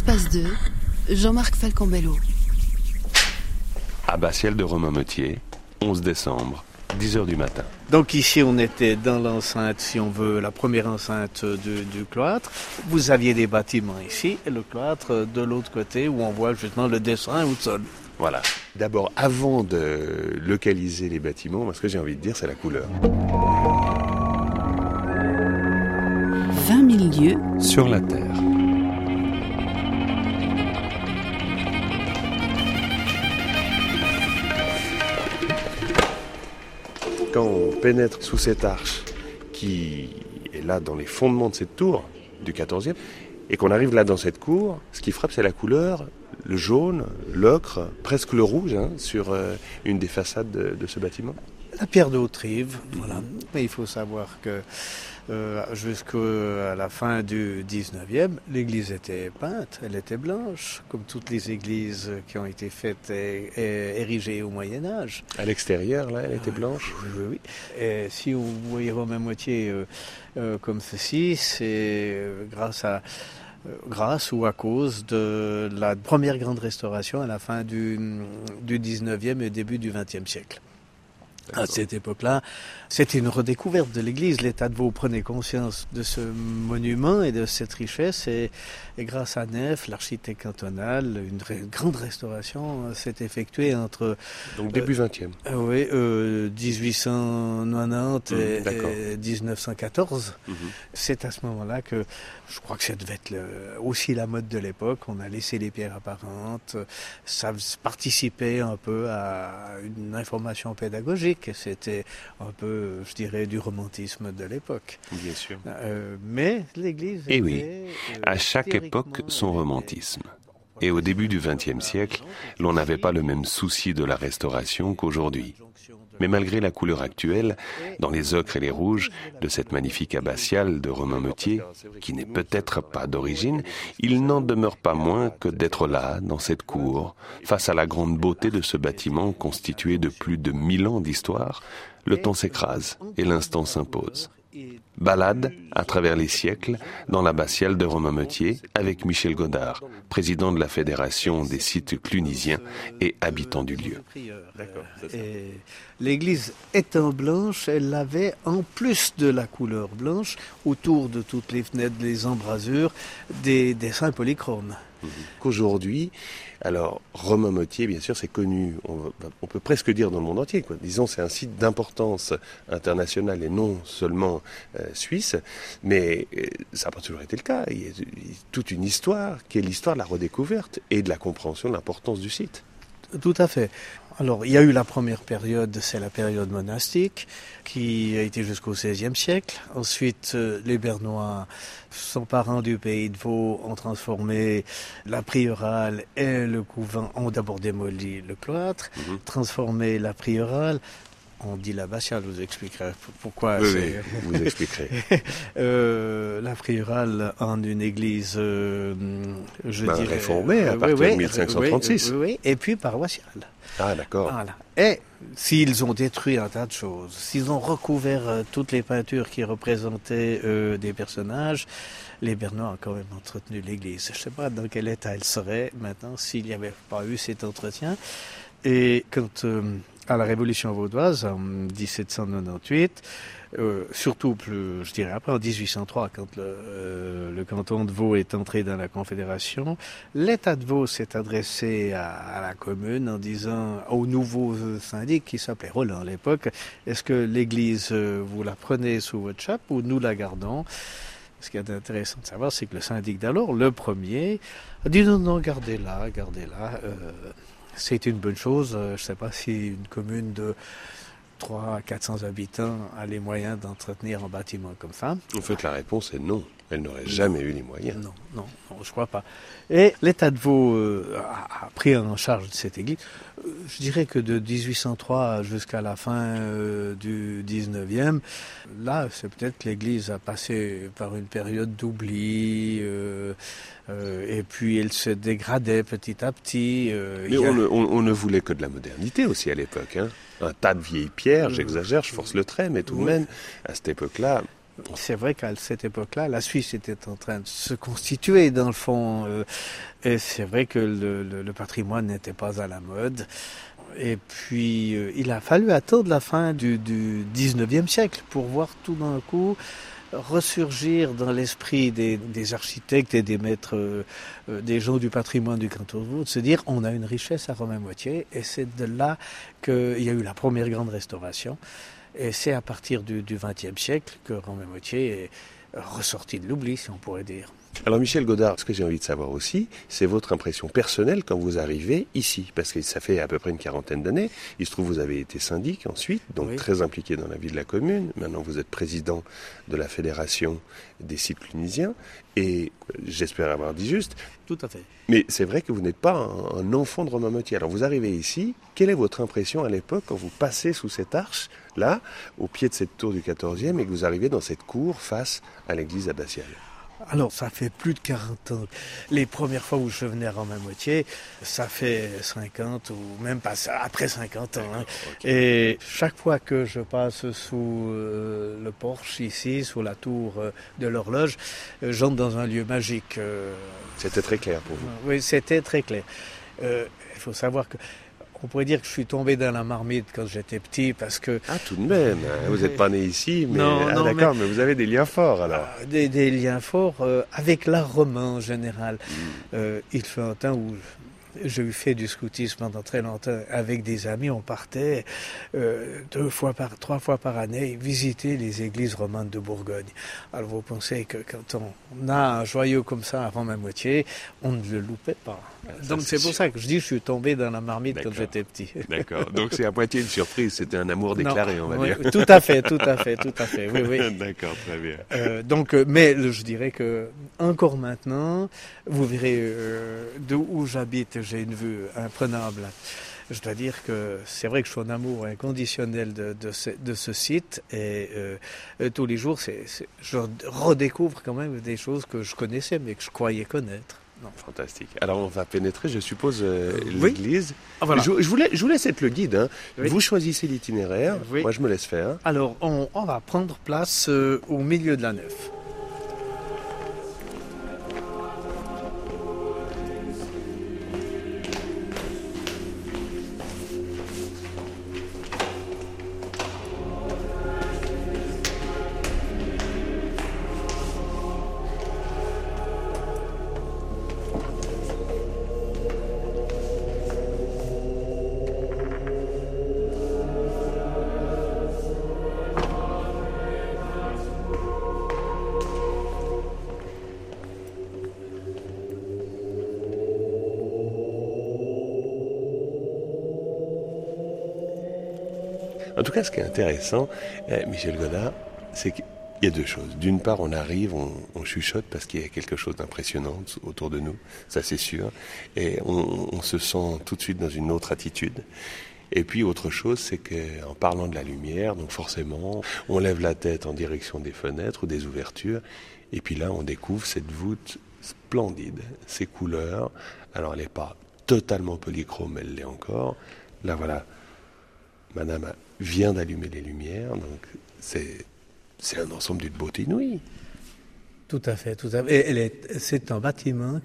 Espace 2, Jean-Marc Falcambello. Abbatiale de Romain Metier, 11 décembre, 10h du matin. Donc ici, on était dans l'enceinte, si on veut, la première enceinte du, du, cloître. Vous aviez des bâtiments ici et le cloître de l'autre côté où on voit justement le dessin au sol. Voilà. D'abord, avant de localiser les bâtiments, ce que j'ai envie de dire, c'est la couleur. 20 000 lieues sur la Terre. Quand on pénètre sous cette arche qui est là dans les fondements de cette tour du 14e, et qu'on arrive là dans cette cour, ce qui frappe, c'est la couleur, le jaune, l'ocre, presque le rouge, hein, sur euh, une des façades de, de, ce bâtiment. La pierre de Haute-Rive, voilà. Mais il faut savoir que euh, jusqu'à la fin du 19e, l'église était peinte, elle était blanche, comme toutes les églises qui ont été faites et, et érigées au Moyen Âge. À l'extérieur, là, elle était blanche Oui, oui. Et si vous voyez Romain Moitié euh, euh, comme ceci, c'est grâce à grâce ou à cause de la première grande restauration à la fin du, du 19e et début du 20e siècle. À cette époque-là, c'était une redécouverte de l'Église. L'État de Vaud prenait conscience de ce monument et de cette richesse et, et grâce à Nef, l'architecte cantonal, une, grande restauration s'est effectuée entre... Donc début 20e euh, Oui, euh, 1890 mmh, et, et, 1914. Mmh. C'est à ce moment-là que je crois que ça devait être le, aussi la mode de l'époque. On a laissé les pierres apparentes. Ça participait un peu à une information pédagogique. C'était un peu, je dirais, du romantisme de l'époque. Bien sûr. Euh, mais l'Église. Et oui, à chaque époque son romantisme. Et au début du XXe siècle, l'on n'avait pas le même souci de la restauration qu'aujourd'hui. Mais malgré la couleur actuelle, dans les ocres et les rouges de cette magnifique abbatiale de Romain Metier, qui n'est peut-être pas d'origine, il n'en demeure pas moins que d'être là, dans cette cour, face à la grande beauté de ce bâtiment constitué de plus de mille ans d'histoire, le temps s'écrase et l'instant s'impose. Balade à travers les siècles dans l'abbatiale de Romain Metier avec Michel Godard, président de la Fédération des sites clunisiens et habitant du lieu. L'église étant blanche, elle avait en plus de la couleur blanche, autour de toutes les fenêtres, les embrasures, des dessins polychromes. Qu'aujourd'hui, alors Romain Motier, bien sûr, c'est connu, on, peut presque dire dans le monde entier. Quoi. Disons, c'est un site d'importance internationale et non seulement euh, suisse, mais euh, ça n'a pas toujours été le cas. Il y a toute une histoire qui est l'histoire de la redécouverte et de la compréhension de l'importance du site. Tout à fait. Alors, il y a eu la première période, c'est la période monastique, qui a été jusqu'au XVIe siècle. Ensuite, euh, les Bernois, s'emparant du pays de Vaud, ont transformé la priorale et le couvent, ont d'abord démoli le cloître, -hmm. transformé la priorale, on dit l'abbatiale, vous expliquerez pourquoi. Oui, oui, vous expliquerez. euh, la priorale en une église, euh, je ben, dirais... réformée à partir oui, de 1536. Oui, oui, et puis paroissiale. Ah, d'accord. Voilà. Et s'ils ont détruit un tas de choses, s'ils ont recouvert euh, toutes les peintures qui représentaient euh, des personnages, les Bernois ont quand même entretenu l'église. Je ne sais pas dans quel état elle serait maintenant s'il n'y avait pas eu cet entretien. Et quand euh, à la Révolution vaudoise en 1798, euh, surtout plus, je dirais après en 1803, quand le, euh, le, canton de Vaud est entré dans la Confédération, l'État de Vaud s'est adressé à, à, la commune en disant au nouveau syndic qui s'appelait Roland à l'époque, est-ce que l'Église euh, vous la prenez sous votre chape ou nous la gardons? Ce qui est intéressant de savoir, c'est que le syndic d'alors, le premier, a dit non, non, gardez-la, gardez-la. Euh, c'est une bonne chose. Je ne sais pas si une commune de 300 à 400 habitants a les moyens d'entretenir un bâtiment comme ça. En fait, la réponse est non. Elle n'aurait jamais eu les moyens. Non, non, non je crois pas. Et l'État de Vaud euh, a, a, pris en charge cette église. Je dirais que de 1803 jusqu'à la fin euh, du 19e, là, c'est peut-être que l'Église a passé par une période d'oubli, euh, et puis elle se dégradait petit à petit. Mais on, a... ne, on, on, ne voulait que de la modernité aussi à l'époque. Hein un tas de vieilles pierres, j'exagère, je force le trait, mais tout de même, à cette époque-là, C'est vrai qu'à cette époque-là, la Suisse était en train de se constituer dans le fond. Euh, et c'est vrai que le, patrimoine n'était pas à la mode. Et puis, euh, il a fallu attendre la fin du, du 19e siècle pour voir tout d'un coup ressurgir dans l'esprit des, architectes et des maîtres, euh, des gens du patrimoine du canton de Vaud, de se dire on a une richesse à Romain-Moitié. Et c'est de là qu'il y a eu la première grande restauration. Et c'est à partir du XXe siècle que Romain-Moitié est ressorti de l'oubli, si on pourrait dire. Alors Michel Godard, ce que j'ai envie de savoir aussi, c'est votre impression personnelle quand vous arrivez ici, parce que ça fait à peu près une quarantaine d'années. Il se trouve vous avez été syndic ensuite, donc très impliqué dans la vie de la commune. Maintenant vous êtes président de la fédération des sites clunisiens, et j'espère avoir dit juste. Tout à fait. Mais c'est vrai que vous n'êtes pas un, enfant de Romain Motier. Alors vous arrivez ici, quelle est votre impression à l'époque quand vous passez sous cette arche, là, au pied de cette tour du 14e, et que vous arrivez dans cette cour face à l'église abbatiale alors, ça fait plus de 40 ans. Les premières fois où je venais à ma moitié, ça fait 50 ou même pas ça, après 50 ans. Hein. Et chaque fois que je passe sous euh, le porche ici, sous la tour euh, de l'horloge, euh, j'entre dans un lieu magique. C'était très clair pour vous Oui, c'était très clair. Il faut savoir que on pourrait dire que je suis tombé dans la marmite quand j'étais petit parce que... Ah, tout de même, hein. vous n'êtes pas né ici, mais... Non, ah, d'accord, mais... vous avez des liens forts alors. Ah, des, liens forts euh, avec l'art romain en général. Hmm. Euh, il fait un temps où j'ai fait du scoutisme pendant très longtemps avec des amis. On partait euh, deux fois par, trois fois par année visiter les églises romanes de Bourgogne. Alors vous pensez que quand on a un joyau comme ça avant ma moitié, on ne le loupait pas. Donc c'est pour ça que je dis que je suis tombé dans la marmite quand j'étais petit. D'accord. Donc c'est à moitié une surprise. C'était un amour déclaré, on va dire. Tout à fait, tout à fait, tout à fait. Oui, oui. D'accord, très bien. Euh, donc, euh, mais je dirais que encore maintenant, vous verrez euh, d'où j'habite, j'ai une vue imprenable. Je dois dire que c'est vrai que je suis en amour inconditionnel de, de, ce, de ce, site et tous les jours, c'est, je redécouvre quand même des choses que je connaissais mais que je croyais connaître. Non. Fantastique. Alors on va pénétrer, je suppose, euh, l'église. Ah, je, je, vous laisse, je, vous laisse, être le guide. Hein. Vous choisissez l'itinéraire. Moi, je me laisse faire. Alors on, on va prendre place euh, au milieu de la nef. Intéressant, eh, Michel Godard, c'est qu'il y a deux choses. D'une part, on arrive, on, chuchote parce qu'il y a quelque chose d'impressionnant autour de nous, ça c'est sûr, et on, se sent tout de suite dans une autre attitude. Et puis autre chose, c'est qu'en parlant de la lumière, donc forcément, on lève la tête en direction des fenêtres ou des ouvertures, et puis là, on découvre cette voûte splendide, ces couleurs. Alors, elle n'est pas totalement polychrome, elle l'est encore. Là, voilà, Madame vient d'allumer les lumières, donc c'est, c'est un ensemble d'une beauté inouïe. Tout à fait, tout à fait. c'est un bâtiment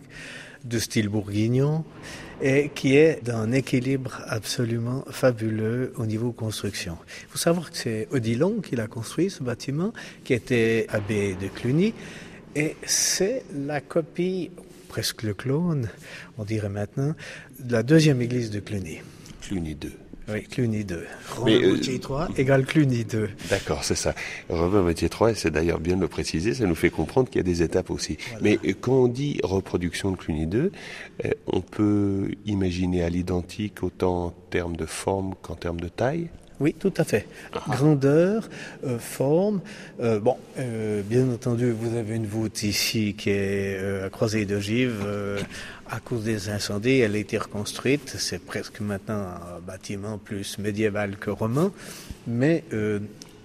de style bourguignon et qui est d'un équilibre absolument fabuleux au niveau construction. Il faut savoir que c'est Odilon qui l'a construit, ce bâtiment, qui était abbé de Cluny, et c'est la copie, presque le clone, on dirait maintenant, de la deuxième église de Cluny. Cluny 2. Oui, Cluny 2. Robin euh, 3 égale Cluny 2. D'accord, c'est ça. Robin Moitié 3, et c'est d'ailleurs bien de le préciser, ça nous fait comprendre qu'il y a des étapes aussi. Mais euh, quand on dit reproduction de Cluny 2, euh, on peut imaginer à l'identique autant en termes de forme qu'en termes de taille? Oui, tout à fait. Ah. Grandeur, euh, forme. Euh, bon, euh, bien entendu, vous avez une voûte ici qui est à croisée d'ogive. à cause des incendies, elle a été reconstruite. C'est presque maintenant un bâtiment plus médiéval que romain. Mais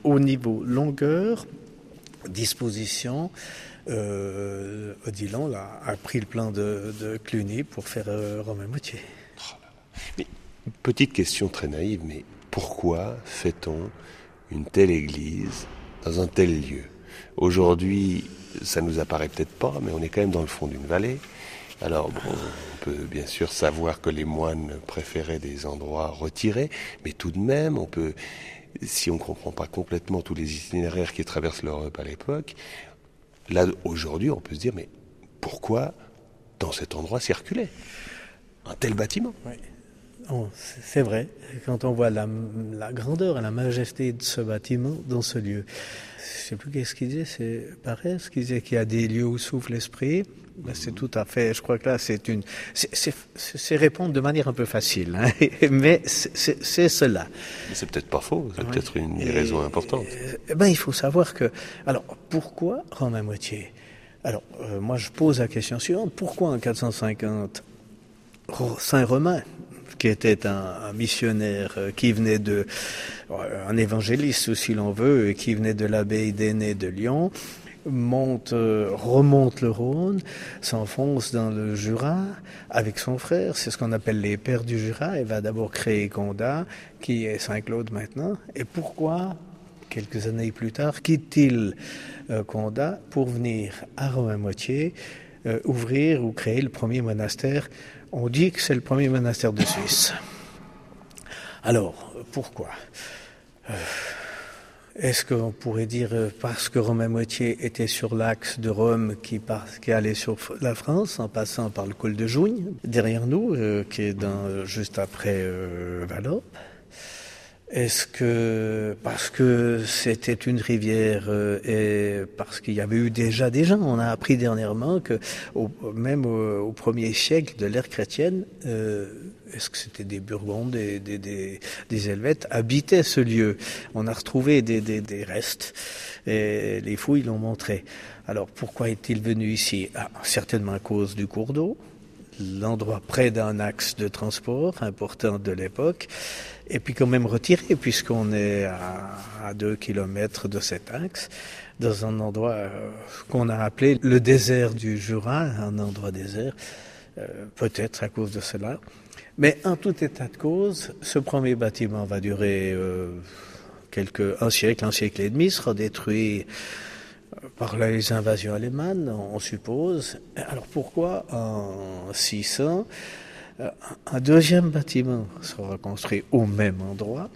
au niveau longueur, disposition, Odilon a, a, pris le plan de, de Cluny pour faire Romain Moutier. Mais, petite question très naïve, mais pourquoi fait-on une telle église dans un tel lieu? Aujourd'hui, ça nous apparaît peut-être pas, mais on est quand même dans le fond d'une vallée. Alors on peut bien sûr savoir que les moines préféraient des endroits retirés, mais tout de même, on peut, si on ne comprend pas complètement tous les itinéraires qui traversent l'Europe à l'époque, là aujourd'hui, on peut se dire mais pourquoi dans cet endroit circuler un tel bâtiment? C'est vrai, quand on voit la, grandeur et la majesté de ce bâtiment dans ce lieu. Je ne sais plus qu'est-ce qu'il disait, c'est pareil, ce qu'il disait qu'il y a des lieux où souffle l'esprit, ben, c'est tout à fait. Je crois que là, c'est une. C'est répondre de manière un peu facile, hein, mais c'est cela. Mais c'est peut-être pas faux. C'est peut-être une raison importante. Eh ben, il faut savoir que. Alors, pourquoi Romain Moitié? Alors, euh, moi, je pose la question suivante pourquoi en 450 Saint Romain, qui était un, missionnaire euh, qui venait de, euh, un évangéliste si l'on veut, et qui venait de l'abbaye d'Aîné de Lyon, monte, euh, remonte le Rhône, s'enfonce dans le Jura avec son frère. C'est ce qu'on appelle les pères du Jura. Il va d'abord créer Condat, qui est Saint-Claude maintenant. Et pourquoi, quelques années plus tard, quitte-t-il euh, Condat pour venir à Romain-Moitié euh, ouvrir ou créer le premier monastère. On dit que c'est le premier monastère de Suisse. Alors, pourquoi? Est-ce qu'on pourrait dire, euh, parce que Romain Moitié était sur l'axe de Rome qui, allait sur la France, en passant par le col de Jougne, derrière nous, euh, qui est juste après euh, est-ce que parce que c'était une rivière euh, et parce qu'il y avait eu déjà des gens, on a appris dernièrement que même au, premier siècle de l'ère chrétienne, euh, est-ce que c'était des Burgondes, des, des, des, des, Helvètes, habitaient ce lieu? On a retrouvé des, des, des restes et les fouilles l'ont montré. Alors pourquoi est-il venu ici? Ah, Certainement à cause du cours d'eau, l'endroit près d'un axe de transport important de l'époque et puis quand même retiré, puisqu'on est à, à deux kilomètres de cet axe, dans un endroit euh, qu'on a appelé le désert du Jura, un endroit désert, euh, peut-être à cause de cela. Mais en tout état de cause, ce premier bâtiment va durer euh, quelques, un siècle, un siècle et demi, sera détruit par les invasions allemandes, on suppose. Alors pourquoi en 600 euh, un deuxième bâtiment sera construit au même endroit,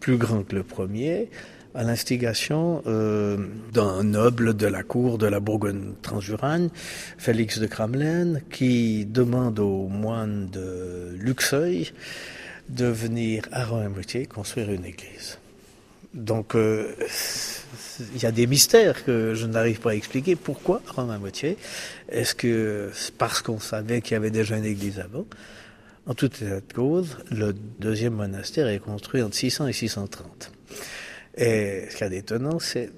plus grand que le premier, à l'instigation euh, d'un noble de la cour de la Bourgogne-Transjuragne, Félix de Cramelaine, qui demande aux moines de Luxeuil de venir à Romain-Moutier construire une église. Donc, euh, il y a des mystères que je n'arrive pas à expliquer. Pourquoi Romain-Moutier Est-ce que parce qu'on savait qu'il y avait déjà une église avant? En toute état de cause, le deuxième monastère est construit entre 600 et 630. Et ce qui est étonnant, c'est,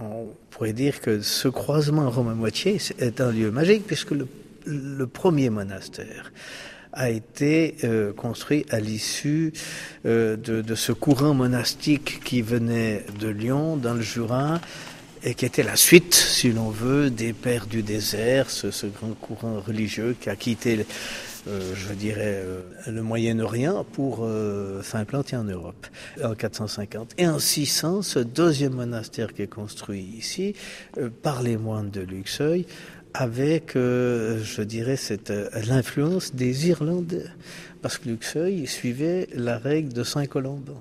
on pourrait dire que ce croisement Romain-Moitié est un lieu magique puisque le, premier monastère a été euh, construit à l'issue euh, de, ce courant monastique qui venait de Lyon, dans le Jura, et qui était la suite, si l'on veut, des Pères du désert, ce grand courant religieux qui a quitté euh, je dirais, euh, le Moyen-Orient pour euh, s'implanter en Europe en 450. Et en 600, ce deuxième monastère qui est construit ici par les moines de Luxeuil, avec, je dirais, cette l'influence des Irlandais, parce que Luxeuil suivait la règle de Saint-Colomban.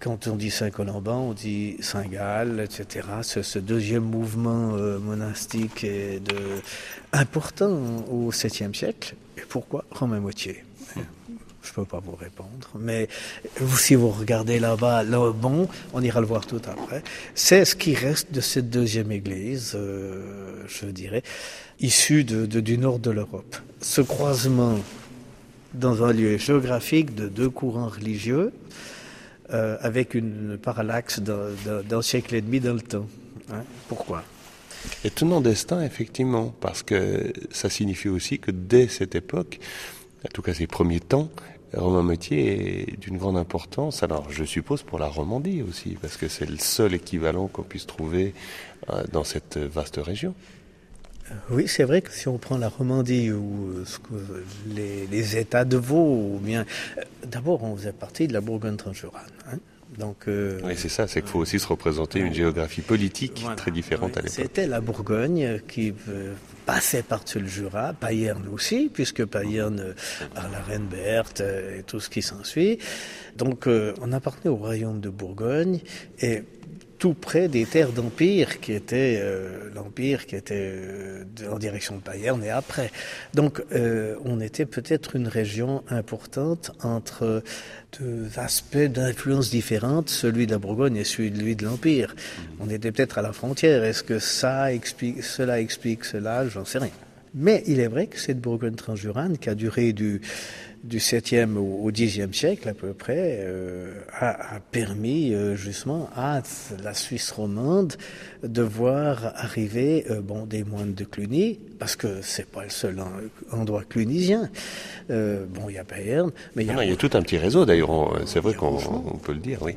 Quand on dit Saint-Colomban, on dit Saint-Gall, etc. Ce, ce, deuxième mouvement monastique est important au 7e siècle. Pourquoi Romain Moitié je peux pas vous répondre, mais si vous regardez là-bas, là, bon, on ira le voir tout après. C'est ce qui reste de cette deuxième église, euh, je dirais, issue du nord de l'Europe. Ce croisement dans un lieu géographique de deux courants religieux, euh, avec une parallaxe d'un siècle et demi dans le temps. Hein? Pourquoi? Étonnant destin, effectivement, parce que ça signifie aussi que dès cette époque, en tout cas ces premiers temps, Romain Motier est d'une grande importance. Alors, je suppose pour la Romandie aussi, parce que c'est le seul équivalent qu'on puisse trouver euh, dans cette vaste région. Euh, oui, c'est vrai que si on prend la Romandie ou euh, les, États de Vaud, ou bien, d'abord on faisait partie de la Bourgogne-Transjurane. Hein Donc, euh, oui, c'est ça, c'est qu'il faut aussi se représenter une géographie politique très différente à l'époque. C'était la Bourgogne qui euh, passait par-dessus le Jura, Payerne aussi, puisque Payerne euh, a la reine Berthe et tout ce qui s'ensuit. Donc, on appartenait au royaume de Bourgogne et tout près des terres d'empire qui étaient euh, l'empire qui était euh, en direction de Bayern et après. Donc euh, on était peut-être une région importante entre deux aspects d'influence différentes, celui de la Bourgogne et celui de l'empire. Mmh. On était peut-être à la frontière. Est-ce que ça explique cela explique cela? J'en sais rien. Mais il est vrai que cette Bourgogne transjurane qui a duré du du 7e au, 10e siècle à peu près euh, a, permis euh, justement à la Suisse romande de voir arriver euh, bon des moines de Cluny parce que c'est pas le seul endroit clunisien. bon, il y a Bayern, mais il y a, y a tout un petit réseau d'ailleurs. C'est vrai qu'on peut le dire, oui.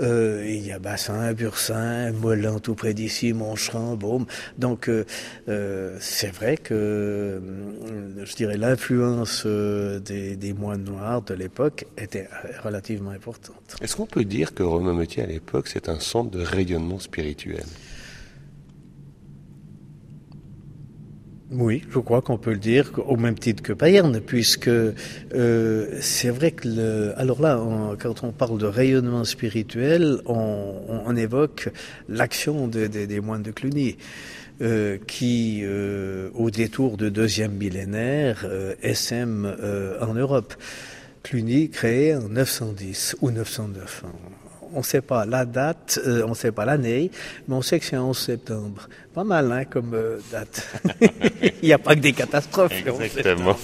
Euh, il y a Bassin, Bursin, Molin tout près d'ici, Moncherin, Baume. Donc euh, euh, c'est vrai que je dirais l'influence des, des, moines noirs de l'époque était relativement importante. Est-ce qu'on peut dire que Romain Metier à l'époque c'est un centre de rayonnement spirituel? Oui, je crois qu'on peut le dire au même titre que Payerne, puisque euh, c'est vrai que le, alors là, quand on parle de rayonnement spirituel, on, on évoque l'action de, des moines de Cluny. Euh, qui, euh, au détour de deuxième millénaire, euh, SM euh, en Europe. Cluny créé en 910 ou 909 on ne sait pas la date, euh, on ne sait pas l'année, mais on sait que c'est 11 septembre. Pas mal hein, comme euh, date. Il n'y a pas que des catastrophes. Exactement.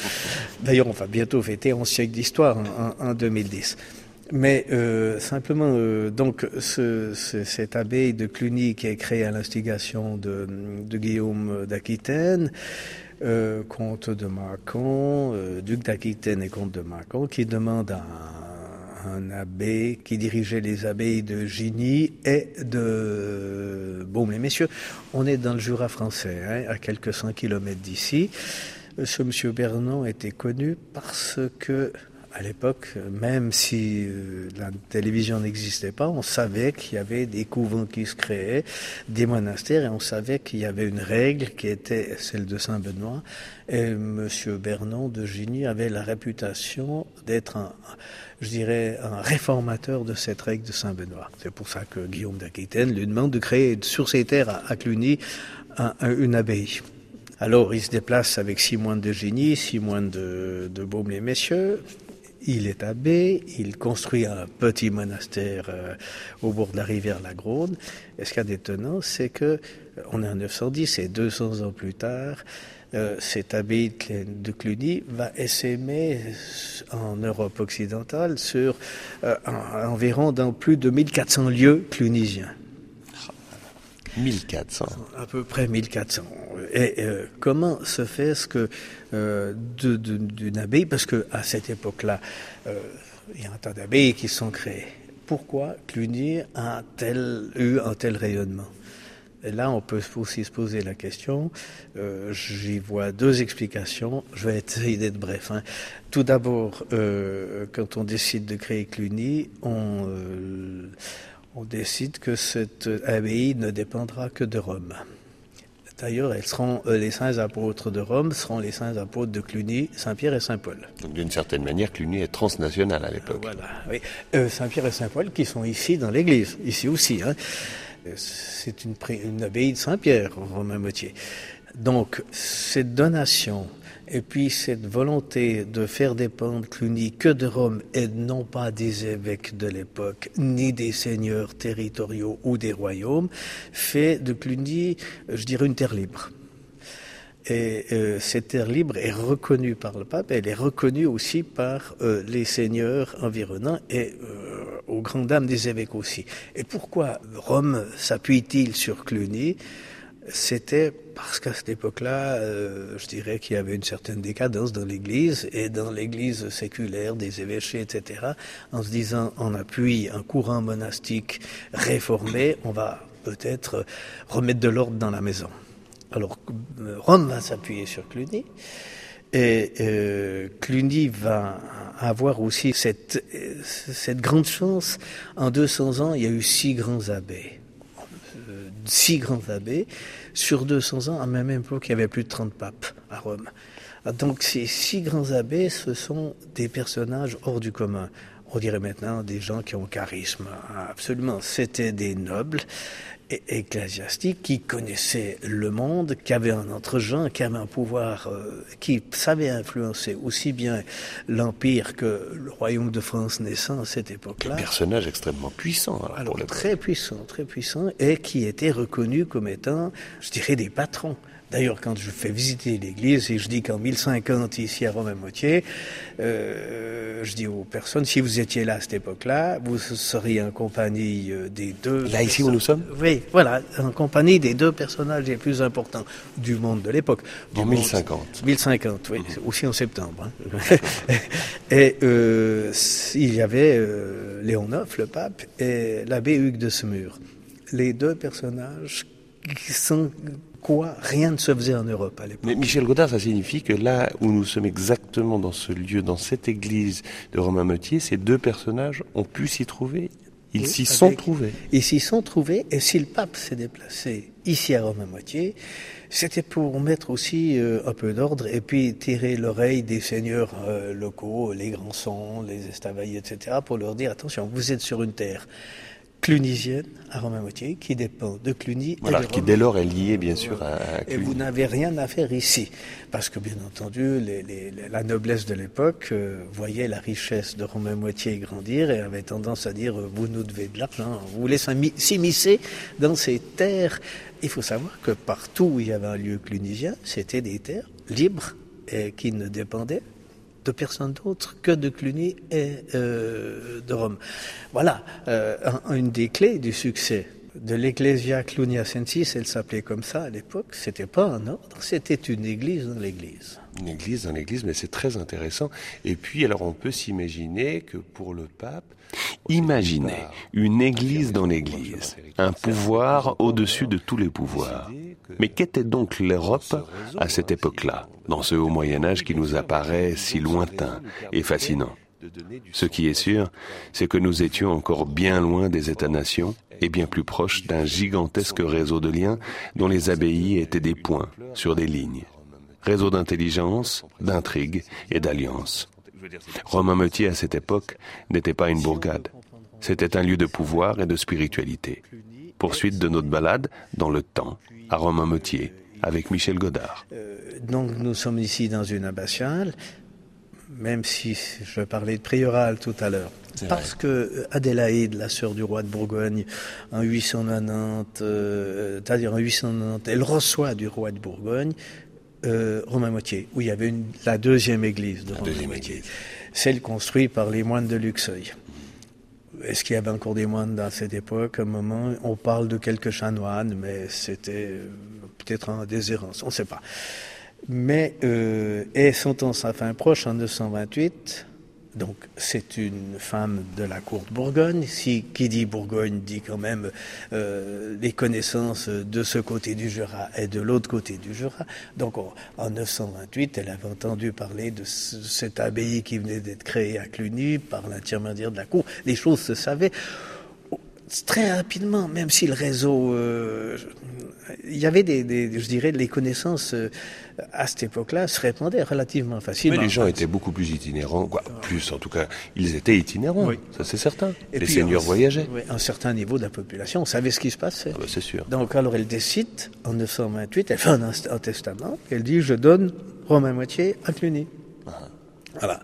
D'ailleurs, on va bientôt fêter 11 siècles d'histoire en, 2010. Mais euh, simplement, donc, ce, cette abbaye de Cluny qui est créée à l'instigation de, de, Guillaume d'Aquitaine, comte de Mâcon, duc d'Aquitaine et comte de Mâcon, qui demande à un abbé qui dirigeait les abbayes de Gigny et de Baume-les-Messieurs. On est dans le Jura français, hein, à quelques cent kilomètres d'ici. Ce monsieur Bernon était connu parce que à l'époque, même si euh, la télévision n'existait pas, on savait qu'il y avait des couvents qui se créaient, des monastères, et on savait qu'il y avait une règle qui était celle de Saint-Benoît. Et M. Bernon de Gigny avait la réputation d'être un, je dirais, un réformateur de cette règle de Saint-Benoît. C'est pour ça que Guillaume d'Aquitaine lui demande de créer sur ses terres à, Cluny une abbaye. Alors il se déplace avec six moines de Gigny, six moines de, de Baume-les-Messieurs, il est abbé, il construit un petit monastère euh, au bord de la rivière la Gronde. Et ce qu'il y a d'étonnant, c'est que on est en 910 et 200 ans plus tard, euh, cette abbaye de Cluny va essaimer en Europe occidentale sur environ dans plus de 1400 lieux clunisiens. 1400. À peu près 1400. Et euh, comment se fait ce que euh, d'une abbaye, parce que à cette époque-là, euh, il y a un tas d'abbayes qui sont créées. Pourquoi Cluny a tel, eu un tel rayonnement? Là, on peut aussi se poser la question. Euh, J'y vois deux explications. Je vais essayer d'être bref. Hein. Tout d'abord, euh, quand on décide de créer Cluny, on, euh, on décide que cette abbaye ne dépendra que de Rome. D'ailleurs, elles seront euh, les saints apôtres de Rome seront les saints apôtres de Cluny, Saint-Pierre et Saint-Paul. Donc d'une certaine manière, Cluny est transnational à l'époque. voilà, oui. Euh, Saint-Pierre et Saint-Paul qui sont ici dans l'église, ici aussi. Hein. C'est une, abbaye de Saint-Pierre, Romain Motier. Donc cette donation et puis cette volonté de faire dépendre Cluny que de Rome et non pas des évêques de l'époque, ni des seigneurs territoriaux ou des royaumes, fait de Cluny, je dirais, une terre libre. Et euh, cette terre libre est reconnue par le pape, elle est reconnue aussi par euh, les seigneurs environnants et euh, aux grandes dames des évêques aussi. Et pourquoi Rome s'appuie-t-il sur Cluny? C'était parce qu'à cette époque-là, euh, je dirais qu'il y avait une certaine décadence dans l'Église et dans l'Église séculaire des évêchés, etc. En se disant, on appuie un courant monastique réformé, on va peut-être remettre de l'ordre dans la maison. Alors Rome va s'appuyer sur Cluny. Et euh, Cluny va avoir aussi cette, grande chance. En 200 ans, il y a eu six grands abbés. Euh, six grands abbés. Sur 200 ans, à même époque, il y avait plus de 30 papes à Rome. Donc ces six grands abbés, ce sont des personnages hors du commun on dirait maintenant des gens qui ont charisme. Absolument. C'était des nobles ecclésiastiques qui connaissaient le monde, qui avaient un entre-gens, qui avaient un pouvoir, euh, qui savaient influencer aussi bien l'Empire que le royaume de France naissant à cette époque-là. Des personnages extrêmement puissants. Alors, très puissants, très puissants, et qui étaient reconnus comme étant, je dirais, des patrons. D'ailleurs, quand je fais visiter l'église et je dis qu'en 1050, ici à Romain-Motier, euh, je dis aux personnes, si vous étiez là à cette époque-là, vous seriez en compagnie euh, des deux... Là, ici où nous sommes Oui, voilà, en compagnie des deux personnages les plus importants du monde de l'époque. En 1050. 1050, oui, mhm. aussi en septembre. Hein. et euh, il y avait euh, Léon IX, le pape, et l'abbé Hugues de Semur. Les deux personnages qui sont quoi rien ne se faisait en Europe à l'époque. Mais Michel Godard, ça signifie que là où nous sommes exactement dans ce lieu, dans cette église de Romain Motier, ces deux personnages ont pu s'y trouver ils s'y sont trouvés. Ils s'y sont trouvés, et si le pape s'est déplacé ici à Romain Moitié, c'était pour mettre aussi euh, un peu d'ordre et puis tirer l'oreille des seigneurs euh, locaux, les Grandsons, les Estavailles, etc., pour leur dire attention, vous êtes sur une terre clunisienne à Romain-Motier, qui dépend de Cluny. Voilà, qui dès lors est liée bien sûr à, Cluny. Et vous n'avez rien à faire ici, parce que bien entendu, la noblesse de l'époque euh, voyait la richesse de Romain-Moitié grandir et avait tendance à dire euh, vous nous devez de l'argent, vous voulez s'immiscer dans ces terres. Il faut savoir que partout où il y avait un lieu clunisien, c'était des terres libres et qui ne dépendaient de personne d'autre que de Cluny et euh, de Rome. Voilà euh, une des clés du succès de l'Ecclesia Cluniacensis, elle s'appelait comme ça à l'époque, c'était pas un ordre, c'était une église dans l'église. Une église dans l'église, mais c'est très intéressant. Et puis, alors on peut s'imaginer que pour le pape, Imaginez une église dans l'église, un pouvoir au-dessus de tous les pouvoirs. Mais qu'était donc l'Europe à cette époque-là, dans ce haut Moyen Âge qui nous apparaît si lointain et fascinant? Ce qui est sûr, c'est que nous étions encore bien loin des États-nations et bien plus proches d'un gigantesque réseau de liens dont les abbayes étaient des points sur des lignes. Réseau d'intelligence, d'intrigue et d'alliance. Romain Meutier, à cette époque, n'était pas une bourgade. C'était un lieu de pouvoir et de spiritualité. Poursuite de notre balade dans le temps, à Romain Meutier, avec Michel Godard. Euh, donc nous sommes ici dans une abbatiale, même si je parlais de prieurale tout à l'heure. Parce que euh, Adélaïde, la sœur du roi de Bourgogne, en 890, euh, c'est-à-dire en 890, elle reçoit du roi de Bourgogne euh, Romain Moitié, où il y avait une, la deuxième église de Romain Moitié, celle construite par les moines de Luxeuil. Est-ce qu'il y avait encore des moines dans cette époque À un moment, on parle de quelques chanoines, mais c'était euh, peut-être en déshérence, on ne sait pas. Mais, euh, et temps sa fin proche, en 928, donc c'est une femme de la cour de Bourgogne. Si qui dit Bourgogne dit quand même euh, les connaissances de ce côté du Jura et de l'autre côté du Jura. Donc en 928, elle avait entendu parler de cette abbaye qui venait d'être créée à Cluny par l'intermédiaire de la cour. Les choses se savaient très rapidement, même si le réseau, euh, il y avait des, je dirais, les connaissances euh, à cette époque-là se répandaient relativement facilement. Mais les gens étaient beaucoup plus itinérants, quoi, plus en tout cas, ils étaient itinérants, ça c'est certain. les seigneurs voyageaient. Oui, un certain niveau de la population, on savait ce qui se passait. Ah bah, c'est sûr. Donc alors elle décide, en 928, elle fait un, testament, elle dit je donne Romain Moitié à Cluny. Ah. Voilà.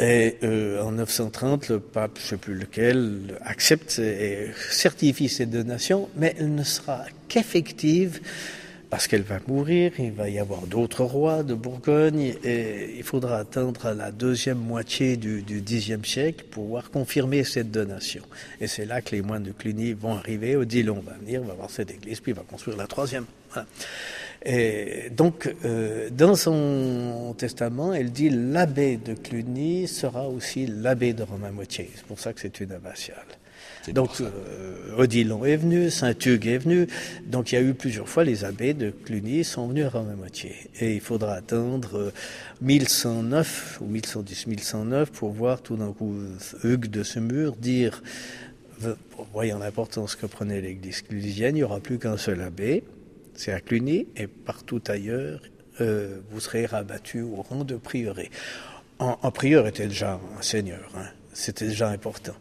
Et euh, en 930, le pape, je ne sais plus lequel, accepte et certifie cette donation, mais elle ne sera qu'effective parce qu'elle va mourir, il va y avoir d'autres rois de Bourgogne, et il faudra attendre la deuxième moitié du, du Xe siècle pour pouvoir confirmer cette donation. Et c'est là que les moines de Cluny vont arriver, Odilon va venir, va voir cette église, puis va construire la troisième. Et donc, euh, dans son testament, elle dit l'abbé de Cluny sera aussi l'abbé de Romain-Moitié. C'est pour ça que c'est une abbatiale. Donc euh, Odilon est venu, Saint-Hugues est venu. Donc il y a eu plusieurs fois les abbés de Cluny sont venus à Moitié. Et il faudra attendre 1109 euh, ou 1110, 1109 pour voir tout d'un coup Hugues de Semur dire, voyant l'importance que prenait l'église clunisienne, il n'y aura plus qu'un seul abbé, c'est à Cluny, et partout ailleurs, euh, vous serez rabattu au rang de prieuré. En, en prieur était déjà un seigneur, hein. c'était déjà important.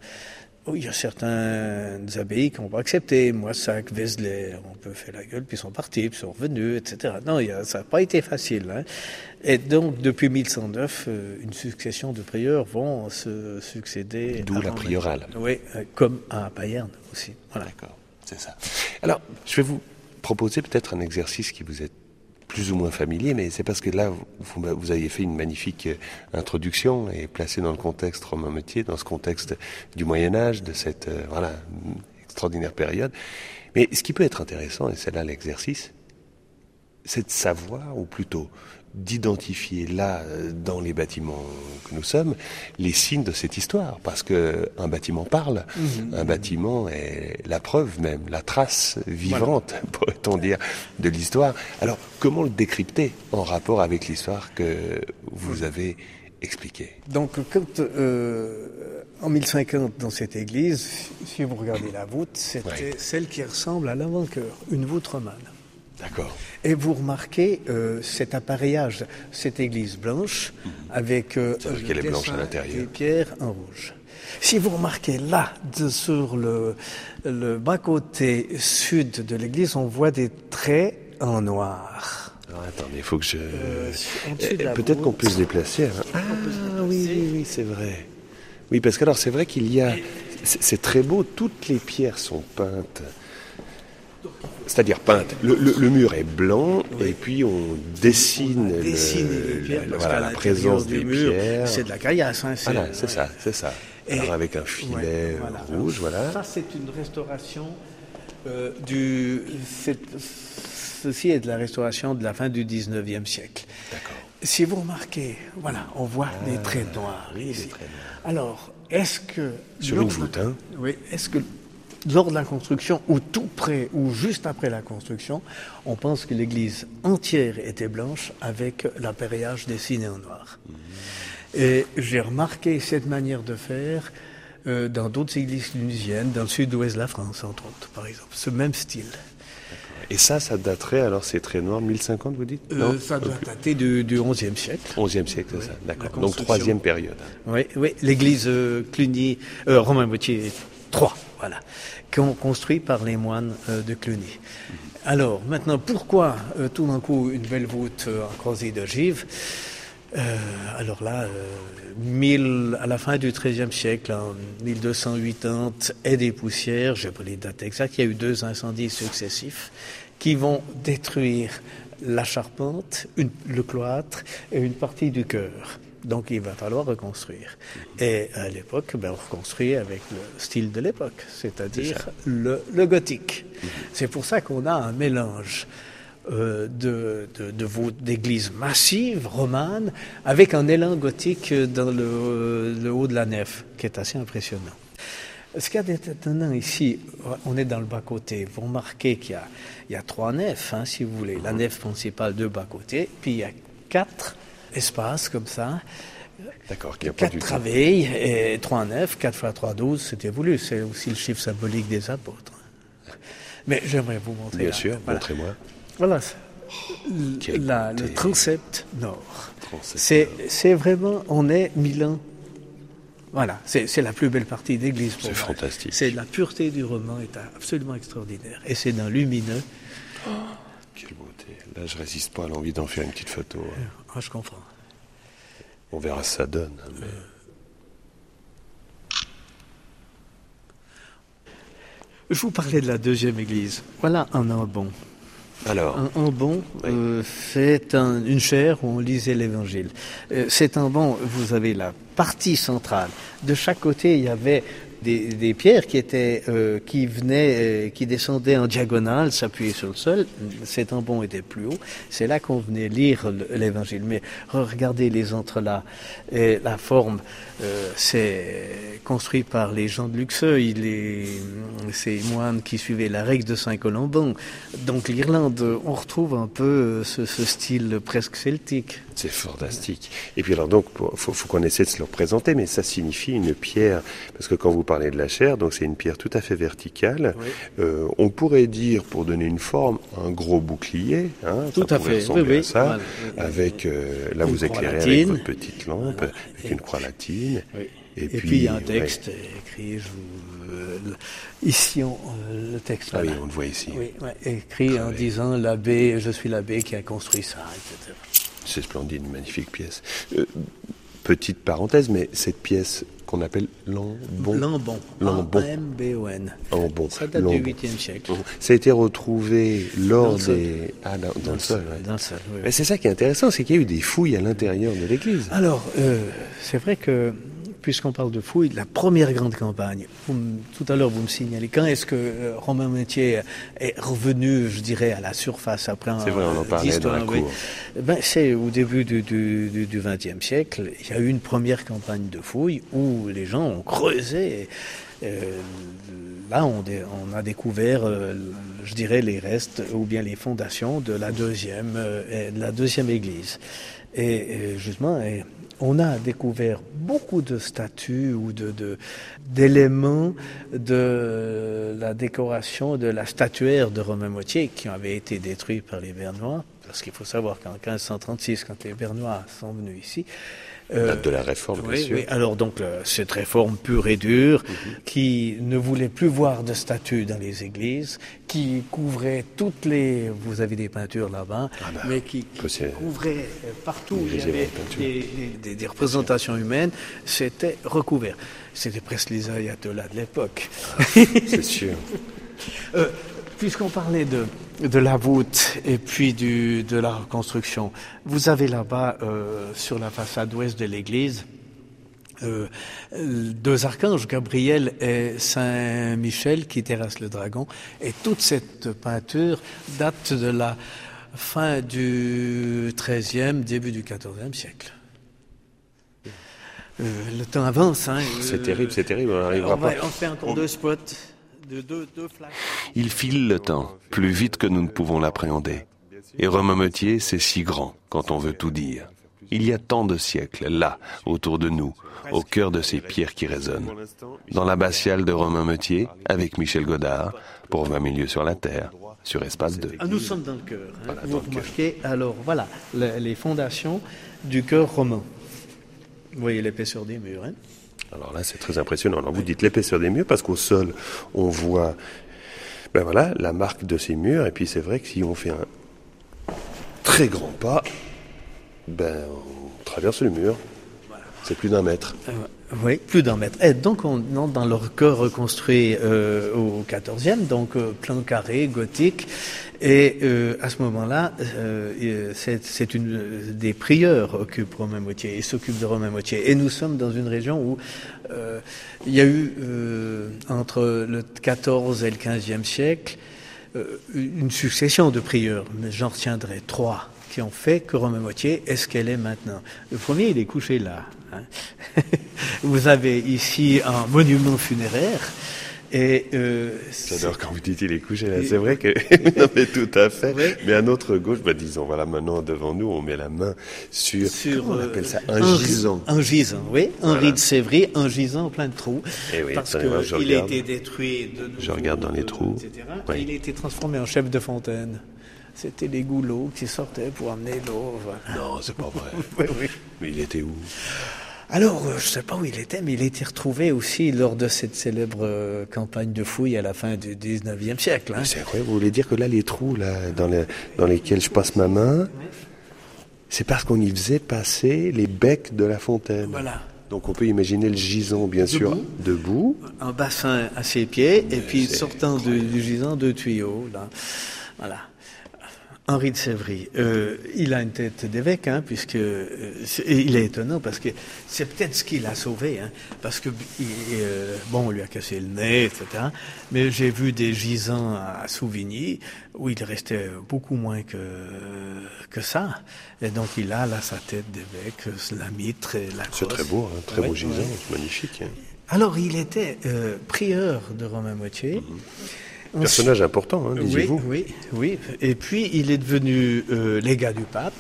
il y a certaines abbayes qui n'ont pas accepté. Moissac, Vézelay, on peut faire la gueule, puis ils sont partis, puis ils sont revenus, etc. Non, ça n'a pas été facile. Hein. Et donc, depuis 1109, euh, une succession de prieurs vont se succéder. D'où la priorale. Oui, euh, comme à Bayern aussi. Voilà. D'accord, c'est ça. Alors, je vais vous proposer peut-être un exercice qui vous est plus ou moins familier, mais c'est parce que là, vous, vous, avez fait une magnifique euh, introduction et placé dans le contexte romain métier, dans ce contexte du Moyen Âge, de cette euh, voilà extraordinaire période. Mais ce qui peut être intéressant, et c'est là l'exercice, c'est de savoir, ou plutôt d'identifier là, euh, dans les bâtiments que nous sommes, les signes de cette histoire. Parce que un bâtiment parle, mhm. un bâtiment est la preuve même, la trace vivante, pourrait-on dire, de l'histoire. Alors, comment le décrypter en rapport avec l'histoire que vous avez expliquée? Donc, quand, euh, en 1050, dans cette église, si vous regardez la voûte, c'était celle qui ressemble à l'avant-cœur, une voûte romane. D'accord. Et vous remarquez euh, cet appareillage, cette église blanche, mhm. avec euh, est blanche à des pierres en rouge. Si vous remarquez là, sur le, le bas-côté sud de l'église, on voit des traits en noir. Alors attendez, il faut que je... Euh, eh, peut-être qu'on peut se déplacer. Hein. Ah oui, oui, oui, c'est vrai. Oui, parce que alors c'est vrai qu'il y a... C'est très beau, toutes les pierres sont peintes c'est-à-dire peinte. Le, mur est blanc et puis on dessine, la présence des pierres. C'est de la caillasse. Hein, voilà, c'est ça, c'est ça. Alors avec un filet rouge, voilà. Ça, c'est une restauration euh, du. Ceci est de la restauration de la fin du 19e siècle. D'accord. Si vous remarquez, voilà, on voit des ah, traits noirs. Oui, des traits noirs. Alors, est-ce que. Sur une voûte, hein Oui, est-ce que lors de la construction, ou tout près, ou juste après la construction, on pense que l'église entière était blanche avec l'appareillage dessiné en noir. Et j'ai remarqué cette manière de faire euh, dans d'autres églises tunisiennes, dans le sud-ouest de la France, entre autres, par exemple, ce même style. Et ça, ça daterait, alors c'est très noir, 1050 vous dites? Euh, Ça doit dater du, du 11e siècle. 11e siècle, c'est ça, d'accord. Donc troisième période. Oui, oui l'église euh, Cluny, Romain Bautier 3 voilà, construit par les moines euh, de Cluny. Alors, maintenant, pourquoi euh, tout d'un coup une belle voûte euh, en croisée d'ogive alors là, à la fin du XIIIe siècle, en 1280, et des poussières, je n'ai pas les dates exactes, il y a eu deux incendies successifs qui vont détruire la charpente, le cloître et une partie du chœur. Donc il va falloir reconstruire. Et à l'époque, ben, on reconstruit avec le style de l'époque, c'est-à-dire le, gothique. C'est pour ça qu'on a un mélange euh, de, d'églises massives, romanes, avec un élan gothique dans le, haut de la nef, qui est assez impressionnant. Ce qu'il y a d'étonnant ici, on est dans le bas-côté. Vous remarquez qu'il y a, il y a trois nefs, hein, si vous voulez. La nef principale, deux bas-côtés, puis il y a quatre espace comme ça. D'accord, qui a pas Quatre travées et trois nefs, 4 fois 3, 12, c'était voulu. C'est aussi le chiffre symbolique des apôtres. Mais j'aimerais vous montrer. Bien sûr, montrez-moi. Voilà. le transept nord. C'est vraiment, on est Milan. Voilà, c'est la plus belle partie d'église. C'est fantastique. C'est la pureté du roman est absolument extraordinaire. Et c'est d'un lumineux. Oh, quelle beauté. Là, je résiste pas à l'envie d'en faire une petite photo. Hein. Ah, je comprends. On verra ce que ça donne. Hein, je vous parlais de la deuxième église. Voilà un ambon. Alors, un ambon, euh, c'est une chaire où on lisait l'évangile. Euh, c'est un banc, vous avez la partie centrale. De chaque côté, il y avait des, pierres qui étaient, euh, qui venaient, euh, qui descendaient en diagonale, s'appuyaient sur le sol. Cet embon était plus haut. C'est là qu'on venait lire l'évangile. Mais regardez les entrelacs et la forme. Euh, c'est construit par les gens de Luxeuil, les, ces moines qui suivaient la règle de Saint-Colomban. Donc l'Irlande, on retrouve un peu ce, style presque celtique. C'est fantastique. Et puis alors donc, faut, faut qu'on essaie de se le représenter, mais ça signifie une pierre, parce que quand vous parlez de la chair, donc c'est une pierre tout à fait verticale. Euh, on pourrait dire, pour donner une forme, un gros bouclier. Hein, tout à fait. Oui, oui. ça, avec euh, là vous éclairez avec votre petite lampe, avec une croix latine. Et, puis, il y a un texte écrit, euh, ici on, le texte. Ah oui, on le voit ici. Écrit en disant l'abbé, je suis l'abbé qui a construit ça, etc. C'est splendide, une magnifique pièce. petite parenthèse, mais cette pièce qu'on appelle l'ambon. L'ambon. L'ambon. A-M-B-O-N. Ça date du 8e siècle. Ça a été retrouvé lors des. Ah, dans, le sol. Dans le sol, oui. C'est ça qui est intéressant, c'est qu'il y a eu des fouilles à l'intérieur de l'église. Alors, euh, c'est vrai que puisqu'on parle de fouilles, la première grande campagne. tout à l'heure, vous me signalez quand est-ce que euh, Romain Métier est revenu, je dirais, à la surface après un. C'est vrai, on en parlait dans la cour. Ben, c'est au début du XXe siècle. Il y a eu une première campagne de fouilles où les gens ont creusé. Euh, là, on, on, a découvert, euh, je dirais, les restes ou bien les fondations de la deuxième, de la deuxième église. Et, justement, on a découvert beaucoup de statues ou de, d'éléments de, la décoration de la statuaire de Romain Moitié qui avaient été détruits par les Bernois. Parce qu'il faut savoir qu'en 1536, quand les Bernois sont venus ici, euh, de la réforme, bien sûr. Oui. Alors donc cette réforme pure et dure, mhm. qui ne voulait plus voir de statues dans les églises, qui couvrait toutes les, vous avez des peintures là-bas, ah bah, mais qui, couvrait partout où il y avait des, représentations humaines, c'était recouvert. C'était presque les ayatollahs de l'époque. Ah, c'est sûr. euh, Puisqu'on parlait de, de la voûte et puis du, de la reconstruction, vous avez là-bas, euh, sur la façade ouest de l'église, euh, deux archanges, Gabriel et Saint Michel, qui terrassent le dragon. Et toute cette peinture date de la fin du XIIIe, début du XIVe siècle. Euh, le temps avance. Hein, c'est terrible, c'est terrible. On arrivera pas. On fait encore deux spots. Il file le temps, plus vite que nous ne pouvons l'appréhender. Et Romain Meutier, c'est si grand quand on veut tout dire. Il y a tant de siècles, là, autour de nous, au cœur de ces pierres qui résonnent. Dans l'abbatiale de Romain Meutier, avec Michel Godard, pour 20 milieux sur la Terre, sur Espace 2. Ah, nous sommes dans le cœur. Hein. Vous remarquez, alors voilà, les fondations du cœur romain. Vous voyez l'épaisseur des murs. Hein alors là, c'est très impressionnant. Alors vous dites l'épaisseur des murs parce qu'au sol, on voit ben voilà, la marque de ces murs. Et puis c'est vrai que si on fait un très grand pas, ben, on traverse le mur. C'est plus d'un mètre. Euh, oui, plus d'un mètre. Et donc on entre dans leur cœur reconstruit euh, au 14e, donc euh, plan carré, gothique. Et euh, à ce moment-là, euh, c'est une des prieurs occupe Romain Moitié et s'occupe de Romain Moitié. Et nous sommes dans une région où il y a eu entre le 14 et le 15e siècle une succession de prieurs. Mais j'en retiendrai trois qui ont fait que Romain Moitié est ce qu'elle est maintenant. Le premier, il est couché là. Hein. Vous avez ici un monument funéraire et euh, J'adore quand vous dites il est couché là. C'est vrai que non mais tout à fait. Mais à notre gauche, bah, disons voilà maintenant devant nous, on met la main sur, on appelle ça un, un gisant. Un gisant, oui, Henri de Sévry, un gisant plein de trous. Et eh oui, parce qu'il a été détruit. De je regarde dans les trous. Etc. Et il a été transformé en chef de fontaine. C'était les goulots qui sortaient pour amener l'eau. Non, c'est pas vrai. oui, oui. Mais il était où? Alors, euh, je ne sais pas où il était, mais il a été retrouvé aussi lors de cette célèbre euh, campagne de fouilles à la fin du 19e siècle. Hein. C'est incroyable, vous voulez dire que là, les trous là, dans, dans lesquels je passe ma main, c'est parce qu'on y faisait passer les becs de la fontaine. Voilà. Donc on peut imaginer le gisant, bien sûr, debout. Un bassin à ses pieds, et puis sortant du, du gisant, deux tuyaux. Là. Voilà Henri de Sévry, euh, il a une tête d'évêque, hein, puisque euh, il est étonnant parce que c'est peut-être ce qui l'a sauvé, hein, parce que euh, bon, on lui a cassé le nez, etc. Mais j'ai vu des gisants à Souvigny où il restait beaucoup moins que que ça, et donc il a là sa tête d'évêque, la mitre et la. C'est très beau, hein, très beau gisant, magnifique. Hein. Alors il était prieur de Romain Moitié. Mhm. Personnage important, hein, disiez-vous. Oui, oui, Et puis, il est devenu euh, légat du pape,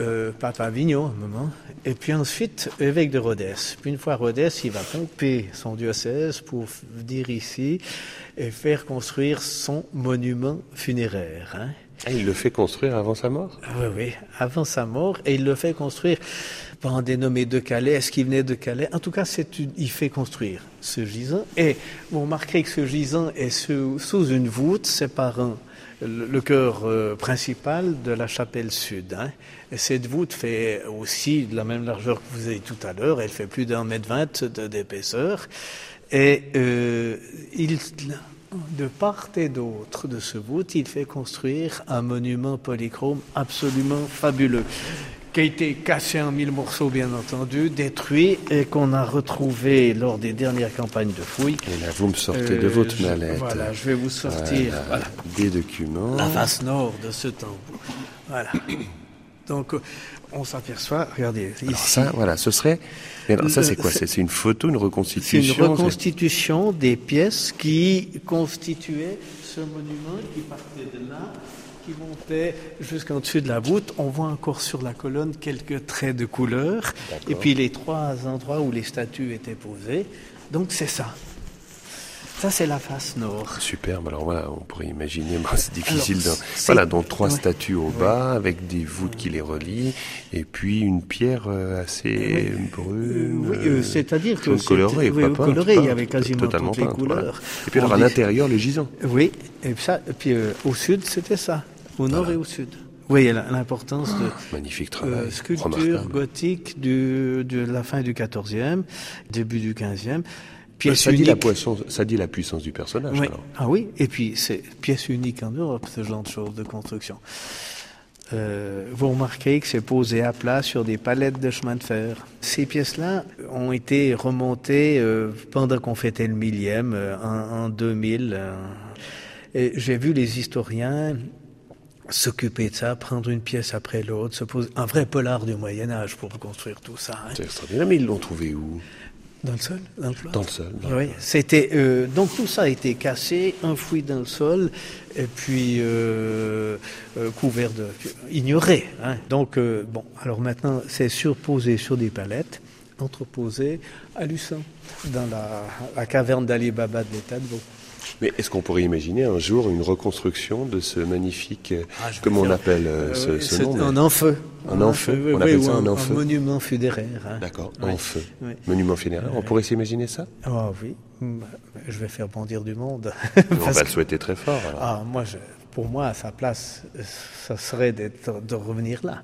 euh, pape Avignon, à un moment. Et puis ensuite, évêque de Rhodes. Puis une fois à Rhodes, il va pomper son diocèse pour venir ici et faire construire son monument funéraire. Hein. Ah, il le fait construire avant sa mort? Oui, oui, avant sa mort. Et il le fait construire par un dénommé de Calais. Est-ce qu'il venait de Calais? En tout cas, il fait construire ce gisant. Et vous remarquerez que ce gisant est sous, une voûte séparant le, cœur euh, principal de la chapelle sud. Hein. Et cette voûte fait aussi de la même largeur que vous avez tout à l'heure. Elle fait plus d'un mètre vingt d'épaisseur. Et euh, de part et d'autre de ce voûte, il fait construire un monument polychrome absolument fabuleux qui a été cassé en mille morceaux, bien entendu, détruit et qu'on a retrouvé lors des dernières campagnes de fouilles. Et là, vous me sortez de votre euh, mallette. Voilà, je vais vous sortir des documents. La face nord de ce tambour. Voilà. Donc, on s'aperçoit, regardez. Ici, ça, voilà, ce serait. alors, ça, c'est quoi? C'est une photo, une reconstitution? C'est une reconstitution des pièces qui constituaient ce monument qui partait de là qui montait jusqu'en dessus de la voûte. On voit encore sur la colonne quelques traits de couleur. Et puis les trois endroits où les statues étaient posées. Donc c'est ça. Ça, c'est la face nord. Superbe. Alors voilà, on pourrait imaginer, c'est difficile. voilà, donc trois statues au bas avec des voûtes qui les relient et puis une pierre euh, assez brune. Oui, euh, c'est-à-dire que colorée, oui, colorée, il y avait quasiment totalement toutes les couleurs. Et puis alors à l'intérieur, les gisants. Oui, et ça, et puis euh, au sud, c'était ça au nord et au sud. Oui, l'importance de magnifique travail, sculpture gothique du, de la fin du XIVe, début du XVe. Pièce ça, dit la puissance, ça dit la puissance du personnage. Oui. Ah oui, et puis c'est pièce unique en Europe, ce genre de choses de construction. Euh, vous remarquez que c'est posé à plat sur des palettes de chemin de fer. Ces pièces-là ont été remontées euh, pendant qu'on fêtait le millième, euh, en, en 2000. et j'ai vu les historiens s'occuper de ça, prendre une pièce après l'autre, se poser un vrai polar du Moyen Âge pour construire tout ça. Hein. C'est extraordinaire, mais ils l'ont trouvé où? Dans le sol, dans le Dans le sol. Oui, c'était euh, donc tout ça a été cassé, enfoui dans le sol, et puis euh, euh, couvert de ignoré. Hein. Donc bon, alors maintenant c'est surposé sur des palettes, entreposé à Lucin, dans la, la caverne d'Ali Baba de l'État de Vaud. Mais est-ce qu'on pourrait imaginer un jour une reconstruction de ce magnifique, ah, comment on appelle euh, ce, ce nom Un enfeu. Un enfeu, on appelle ça un, enfeu. Un monument funéraire. Hein. D'accord, en feu. Monument funéraire, on pourrait s'imaginer ça? Ah oui, bah, je vais faire bondir du monde. on va le souhaiter très fort. Ah, moi, je, pour moi, à sa place, ça serait de revenir là.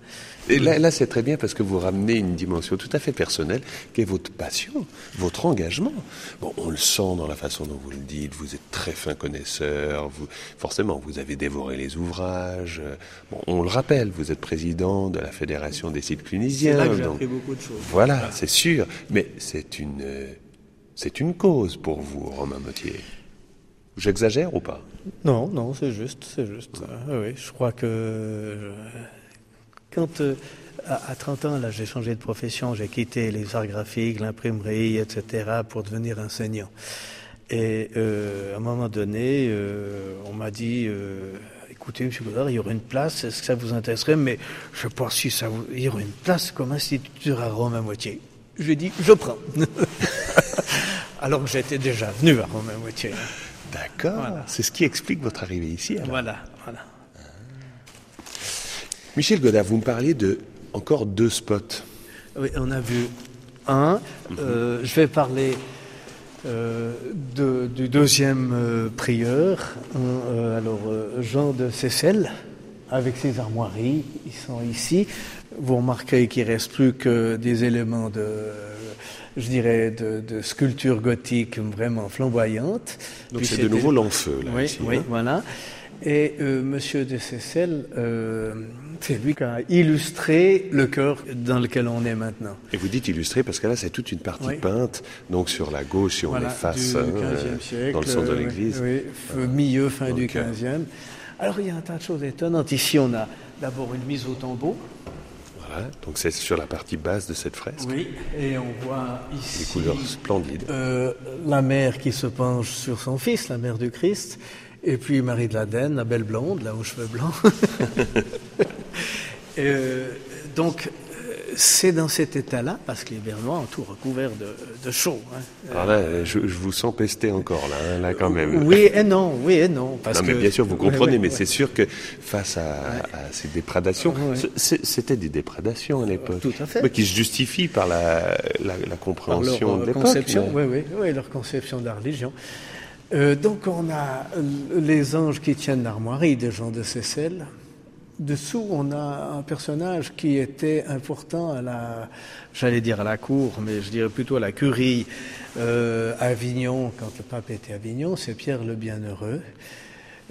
Et là, là c'est très bien parce que vous ramenez une dimension tout à fait personnelle, qui est votre passion, votre engagement. Bon, on le sent dans la façon dont vous le dites, vous êtes très fin connaisseur, vous, forcément, vous avez dévoré les ouvrages. Bon, on le rappelle, vous êtes président de la Fédération des sites clunisiens. C'est là que j'ai appris beaucoup de choses. Voilà, c'est sûr. Mais c'est une, c'est une cause pour vous, Romain Mottier. J'exagère ou pas? Non, non, c'est juste, c'est juste. oui, je crois que euh, quand euh, à, 30 ans, là, j'ai changé de profession, j'ai quitté les arts graphiques, l'imprimerie, etc., pour devenir enseignant. Et euh, à un moment donné, on m'a dit écoutez, M. Godard, il y aurait une place, est-ce que ça vous intéresserait? Mais je pas si ça vous... il y aurait une place comme instituteur à Rome à moitié. ai dit, je prends. Alors que j'étais déjà venu à Rome à moitié. D'accord. C'est ce qui explique votre arrivée ici. Voilà, voilà. Michel Godard, vous me parliez de encore deux spots. Oui, on a vu un. Mhm. Euh, je vais parler euh, du deuxième euh, prieur. alors, Jean de Seyssel, avec ses armoiries, ils sont ici. Vous remarquez qu'il ne reste plus que des éléments de je dirais, de, sculpture gothique vraiment flamboyante. Donc c'est de nouveau l'enfeu, là. Oui, oui, voilà. Et euh, Monsieur de Seyssel, euh, c'est lui qui a illustré le cœur dans lequel on est maintenant. Et vous dites illustré parce que là, c'est toute une partie peinte. Donc sur la gauche, si on est face hein, dans le centre de l'église. Oui, milieu, fin du 15e. Alors il y a un tas de choses étonnantes. Ici, on a d'abord une mise au tombeau. Voilà, donc c'est sur la partie basse de cette fresque. Oui, et on voit ici. Des couleurs splendides. Euh, la mère qui se penche sur son fils, la mère du Christ. Et puis Marie de la Denne, la belle blonde, là aux cheveux blancs. euh, donc, c'est dans cet état-là, parce que les Bernois ont tout recouvert de, de chaud. Hein. Alors là, je, vous sens pester encore, là, hein, là quand même. Oui et non, oui et non. Parce non, mais bien sûr, vous comprenez, mais c'est sûr que face à, ces dépradations, c'était des dépradations à l'époque. Tout à fait. Mais qui se justifient par la, la, compréhension de l'époque. Conception, oui, oui, oui, leur conception de la religion. Euh, donc on a les anges qui tiennent l'armoirie de Jean de Seyssel. Dessous, on a un personnage qui était important à la, j'allais dire à la cour, mais je dirais plutôt à la curie euh, Avignon, quand le pape était à Avignon, c'est Pierre le Bienheureux.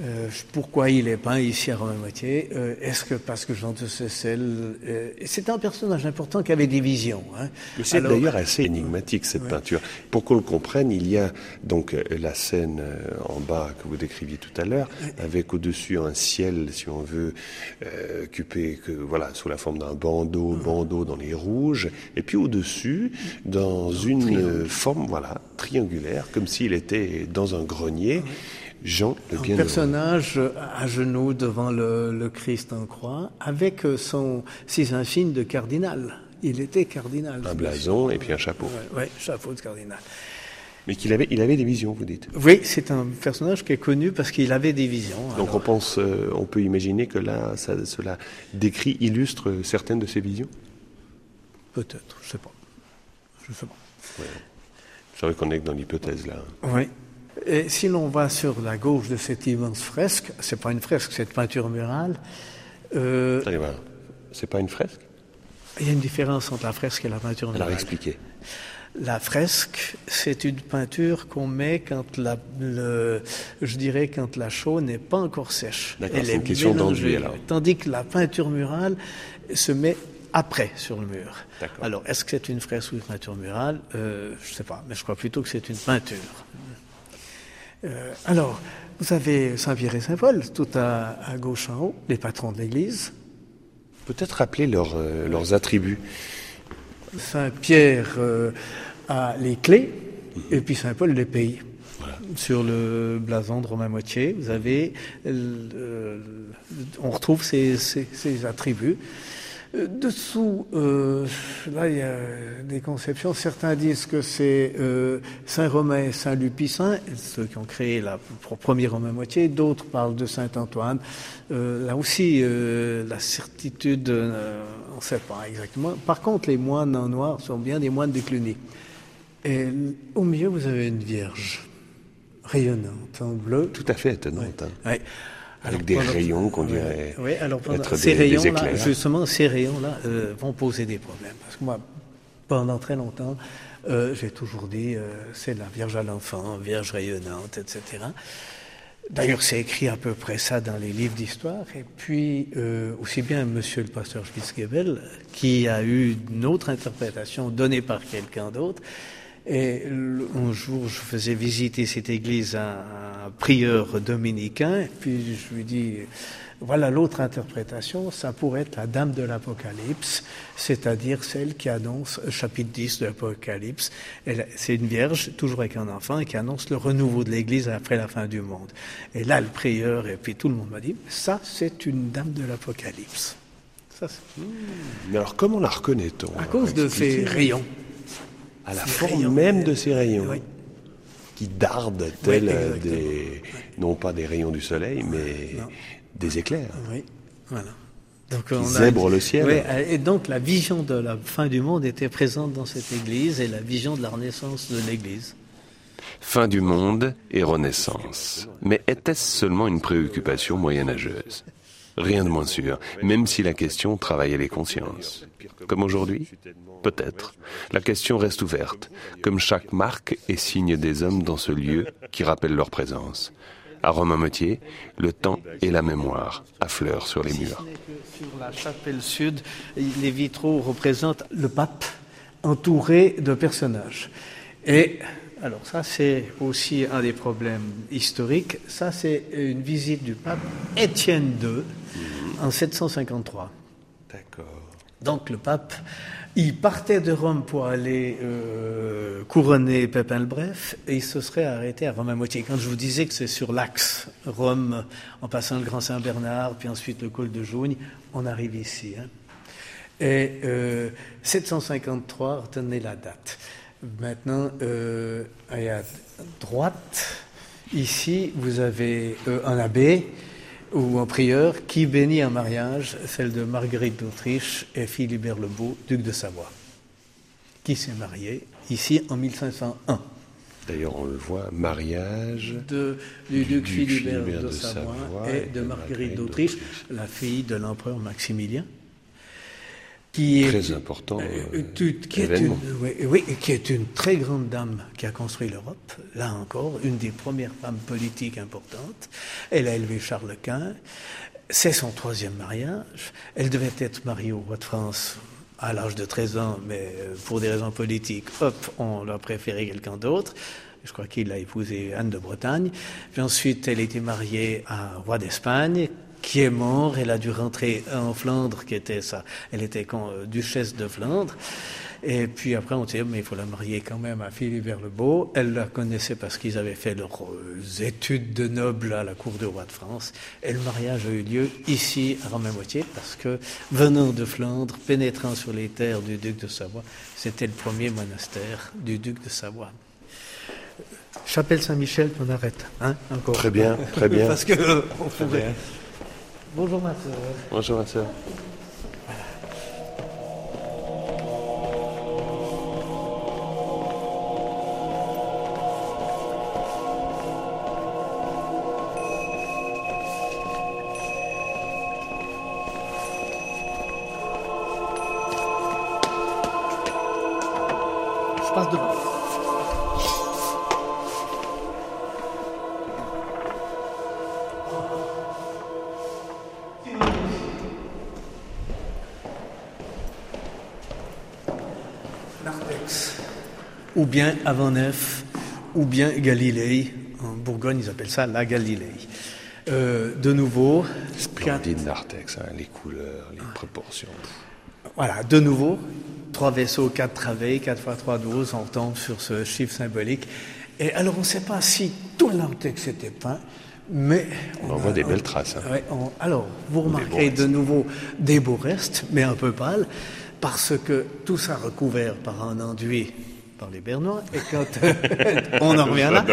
Euh, pourquoi il est peint ici à Romain-Moitié euh, Est-ce que parce que Jean de Seyssel... Euh, c'est un personnage important qui avait des visions. Hein. C'est d'ailleurs assez énigmatique cette peinture. Pour qu'on le comprenne, il y a donc la scène en bas que vous décriviez tout à l'heure, avec au-dessus un ciel, si on veut, occupé que, voilà, sous la forme d'un bandeau, bandeau dans les rouges, et puis au-dessus, dans une forme voilà, triangulaire, comme s'il était dans un grenier. Jean le Un personnage à genoux devant le, Christ en croix, avec son, ses insignes de cardinal. Il était cardinal. Un blason et puis un chapeau. Oui, chapeau de cardinal. Mais qu'il avait, il avait des visions, vous dites. Oui, c'est un personnage qui est connu parce qu'il avait des visions. Donc on pense, euh, on peut imaginer que là, ça, cela décrit, illustre certaines de ses visions? Peut-être, je sais pas. Je sais pas. C'est vrai qu'on est dans l'hypothèse là. Oui. Et si l'on va sur la gauche de cette immense fresque, c'est pas une fresque, c'est une peinture murale. Euh, c'est pas une fresque? Il y a une différence entre la fresque et la peinture murale. Alors expliquez. La fresque, c'est une peinture qu'on met quand la, le, je dirais quand la chaux n'est pas encore sèche. D'accord, c'est une question alors. Tandis que la peinture murale se met après sur le mur. Alors, est-ce que c'est une fresque ou une peinture murale? Euh, Je ne sais pas, mais je crois plutôt que c'est une peinture. Euh, alors, vous avez Saint-Pierre et Saint-Paul, tout à, gauche en haut, les patrons de l'Église. Peut-être rappeler euh, leurs attributs. Saint-Pierre euh, a les clés, et puis Saint-Paul les pays. Sur le blason de Romain Moitié, vous avez, on retrouve ces attributs. Euh, dessous, euh, là, il y a des conceptions. Certains disent que c'est euh, Saint-Romain et Saint-Lupicin, ceux qui ont créé la première Romain moitié. D'autres parlent de Saint-Antoine. Euh, là aussi, la certitude, on ne sait pas exactement. Par contre, les moines en noir sont bien des moines de Cluny. Et au milieu, vous avez une vierge rayonnante en bleu. Tout à fait étonnante. Hein. Avec des rayons qu'on dirait. Oui, alors pendant, ces rayons-là, justement, ces rayons-là euh, vont poser des problèmes. Parce que moi, pendant très longtemps, euh, j'ai toujours dit euh, c'est la Vierge à l'enfant, Vierge rayonnante, etc. D'ailleurs, c'est écrit à peu près ça dans les livres d'histoire. Et puis, euh, aussi bien Monsieur le pasteur Spitzgebel, qui a eu une autre interprétation donnée par quelqu'un d'autre, et un jour, je faisais visiter cette église à un prieur dominicain, et puis je lui dis, voilà l'autre interprétation, ça pourrait être la Dame de l'Apocalypse, c'est-à-dire celle qui annonce chapitre 10 de l'Apocalypse. C'est une vierge, toujours avec un enfant, qui annonce le renouveau de l'Église après la fin du monde. Et là, le prieur, et puis tout le monde m'a dit, ça, c'est une Dame de l'Apocalypse. Mais alors, comment la reconnaît-on? À cause de ses rayons à la forme même de ces rayons, qui dardent tels des, non pas des rayons du soleil, mais des éclairs. Oui, voilà. Donc, qui zèbrent le ciel. et donc la vision de la fin du monde était présente dans cette église et la vision de la renaissance de l'église. Fin du monde et renaissance. Mais était-ce seulement une préoccupation moyenâgeuse? Rien de moins sûr, même si la question travaillait les consciences. Comme aujourd'hui? Peut-être. La question reste ouverte, comme chaque marque et signe des hommes dans ce lieu qui rappelle leur présence. À Romain-Motier, le temps et la mémoire affleurent sur les murs. Sur la chapelle sud, les vitraux représentent le pape entouré de personnages. Et alors ça, c'est aussi un des problèmes historiques. Ça, c'est une visite du pape Étienne II en 753. D'accord. Donc le pape, il partait de Rome pour aller euh, couronner Pépin le Bref et il se serait arrêté à Rome à moitié. Quand je vous disais que c'est sur l'axe Rome, en passant le Grand Saint-Bernard, puis ensuite le col de Jougne, on arrive ici. Hein. Et euh, 753, retenez la date. Maintenant, euh, à droite, ici, vous avez euh, un abbé ou un prieur qui bénit un mariage, celle de Marguerite d'Autriche et Philibert le Beau, duc de Savoie, qui s'est marié ici en 1501. D'ailleurs, on le voit, mariage de, du, duc, Philibert, de, Savoie, et de, Marguerite d'Autriche, la fille de l'empereur Maximilien qui est très important euh, euh, qui, est une, oui, qui est une très grande dame qui a construit l'Europe, là encore, une des premières femmes politiques importantes. Elle a élevé Charles Quint. C'est son troisième mariage. Elle devait être mariée au roi de France à l'âge de 13 ans, mais euh, pour des raisons politiques, hop, on a préféré quelqu'un d'autre. Je crois qu'il a épousé Anne de Bretagne. Puis ensuite, elle était mariée à un roi d'Espagne, qui est mort. Elle a dû rentrer en Flandre, qui était ça. Elle était euh, duchesse de Flandre. Et puis après, on dit, mais il faut la marier quand même à Philibert le Beau. Elle la connaissait parce qu'ils avaient fait leurs euh, études de nobles à la cour du roi de France. Et le mariage a eu lieu ici, à Romain-Moitié, parce que venant de Flandre, pénétrant sur les terres du duc de Savoie, c'était le premier monastère du duc de Savoie. Chapelle Saint-Michel, on arrête, hein, encore. Très bien, très bien. parce que euh, on pouvait... Bonjour ma soeur. Bonjour ma soeur. Je passe devant. Ou bien Avanef, ou bien Galilée. En Bourgogne, ils appellent ça la Galilée. Euh, de nouveau. Splendide Narthex, hein, les couleurs, les proportions. Voilà, de nouveau, trois vaisseaux, quatre travées, 4 fois 3, 12, on tombe sur ce chiffre symbolique. Et alors, on ne sait pas si tout le narthex était peint, mais... On, voit des belles traces. Hein. alors, vous remarquez de nouveau des beaux restes, mais un peu pâles, parce que tout ça recouvert par un enduit par les Bernois. Et quand on en revient là,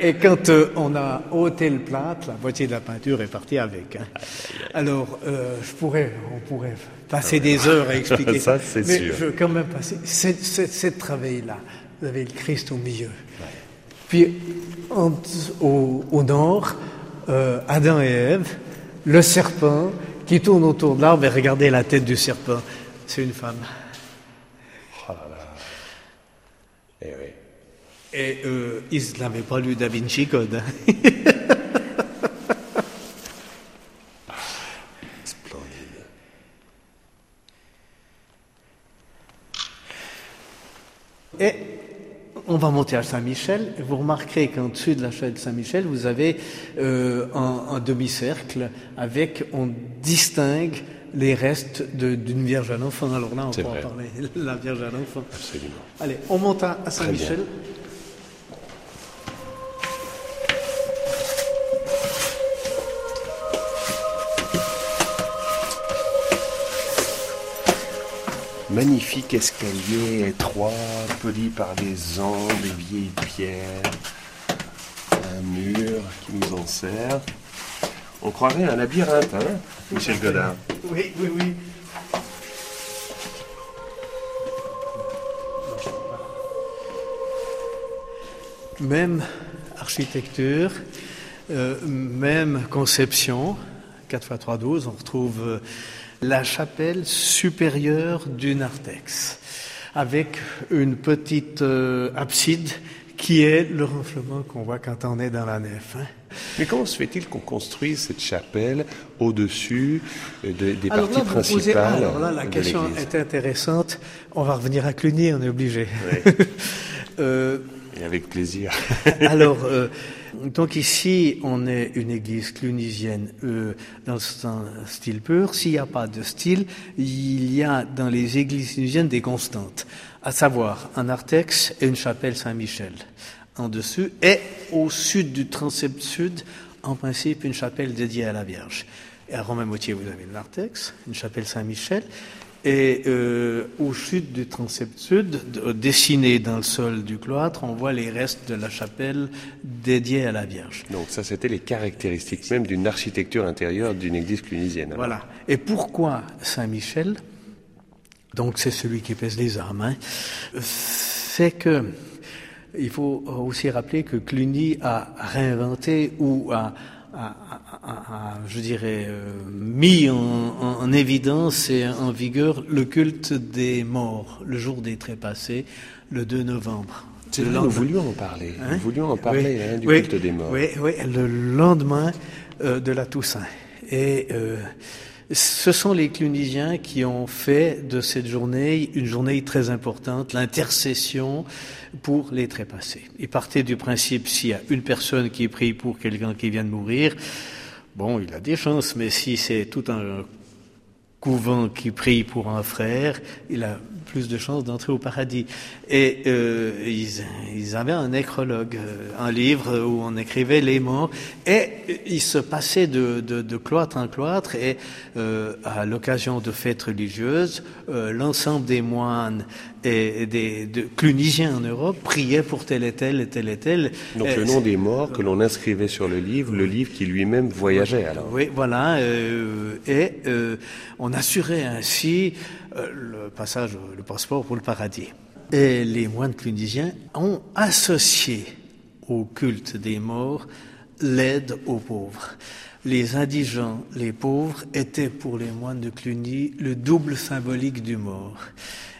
et, quand euh, on a ôté le plâtre, la moitié de la peinture est partie avec. Hein. Alors, euh, je pourrais, on pourrait passer des heures à expliquer ça, mais sûr. je veux quand même passer cette, cette, travail-là. Vous avez le Christ au milieu. Puis au, au, nord, euh, Adam et Ève, le serpent qui tourne autour de l'arbre et regardez la tête du serpent. C'est une femme. Eh oui. Et euh, ils n'avaient pas lu Da Vinci Code. Splendide. Et on va monter à Saint-Michel. Vous remarquerez qu'en dessus de la chaîne de Saint-Michel, vous avez euh, un, un demi-cercle avec, on distingue les restes d'une Vierge à l'enfant. Alors là, on peut en parler, la Vierge à l'enfant. Absolument. Allez, on monte à Saint-Michel. Magnifique escalier étroit, poli par des ans, des vieilles pierres, un mur qui nous en sert. On croirait un labyrinthe, hein, Michel Godard Oui, oui, oui. Même architecture, euh, même conception, 4 x 3, 12, on retrouve euh, la chapelle supérieure du narthex, avec une petite euh, abside qui est le renflement qu'on voit quand on est dans la nef. Hein. Mais comment se fait-il qu'on construise cette chapelle au-dessus euh, des parties principales Alors là, la question est intéressante. On va revenir à Cluny, on est obligé. euh, Et avec plaisir. alors, euh, donc ici, on est une église clunisienne euh, dans un style pur. S'il n'y a pas de style, il y a dans les églises clunisiennes des constantes, à savoir un narthex et une chapelle Saint-Michel en dessus, et au sud du transept sud, en principe, une chapelle dédiée à la Vierge. Et à Romain-Moutier, vous avez le narthex, une chapelle Saint-Michel, et euh, au sud du transept sud, dessiné dans le sol du cloître, on voit les restes de la chapelle dédiée à la Vierge. Donc ça, c'était les caractéristiques même d'une architecture intérieure d'une église clunisienne. Voilà. Et pourquoi Saint-Michel? Donc c'est celui qui pèse les armes. Hein, c'est que il faut aussi rappeler que Cluny a réinventé ou a je dirais, euh, mis en, évidence et en vigueur le culte des morts, le jour des trépassés, le 2 novembre. Le nous voulions en parler. nous hein? voulions en parler hein, du culte des morts. Oui, oui, le lendemain euh, de la Toussaint. Et euh, ce sont les Clunisiens qui ont fait de cette journée une journée très importante, l'intercession pour les trépassés. Ils partaient du principe s'il y a une personne qui prie pour quelqu'un qui vient de mourir, bon, il a des chances, mais si c'est tout un couvent qui prie pour un frère, il a plus de chances d'entrer au paradis. Et euh, ils, ils, avaient un nécrologue, euh, un livre où on écrivait les morts, et il se passait de, cloître en cloître, et euh, à l'occasion de fêtes religieuses, euh, l'ensemble des moines et des de clunisiens en Europe priaient pour tel et tel et tel et tel. Donc le nom des morts que l'on inscrivait sur le livre, le livre qui lui-même voyageait alors. Oui, voilà, et on assurait ainsi le passage, le passeport pour le paradis. Et les moines clunisiens ont associé au culte des morts l'aide aux pauvres. Les indigents, les pauvres, étaient pour les moines de Cluny le double symbolique du mort.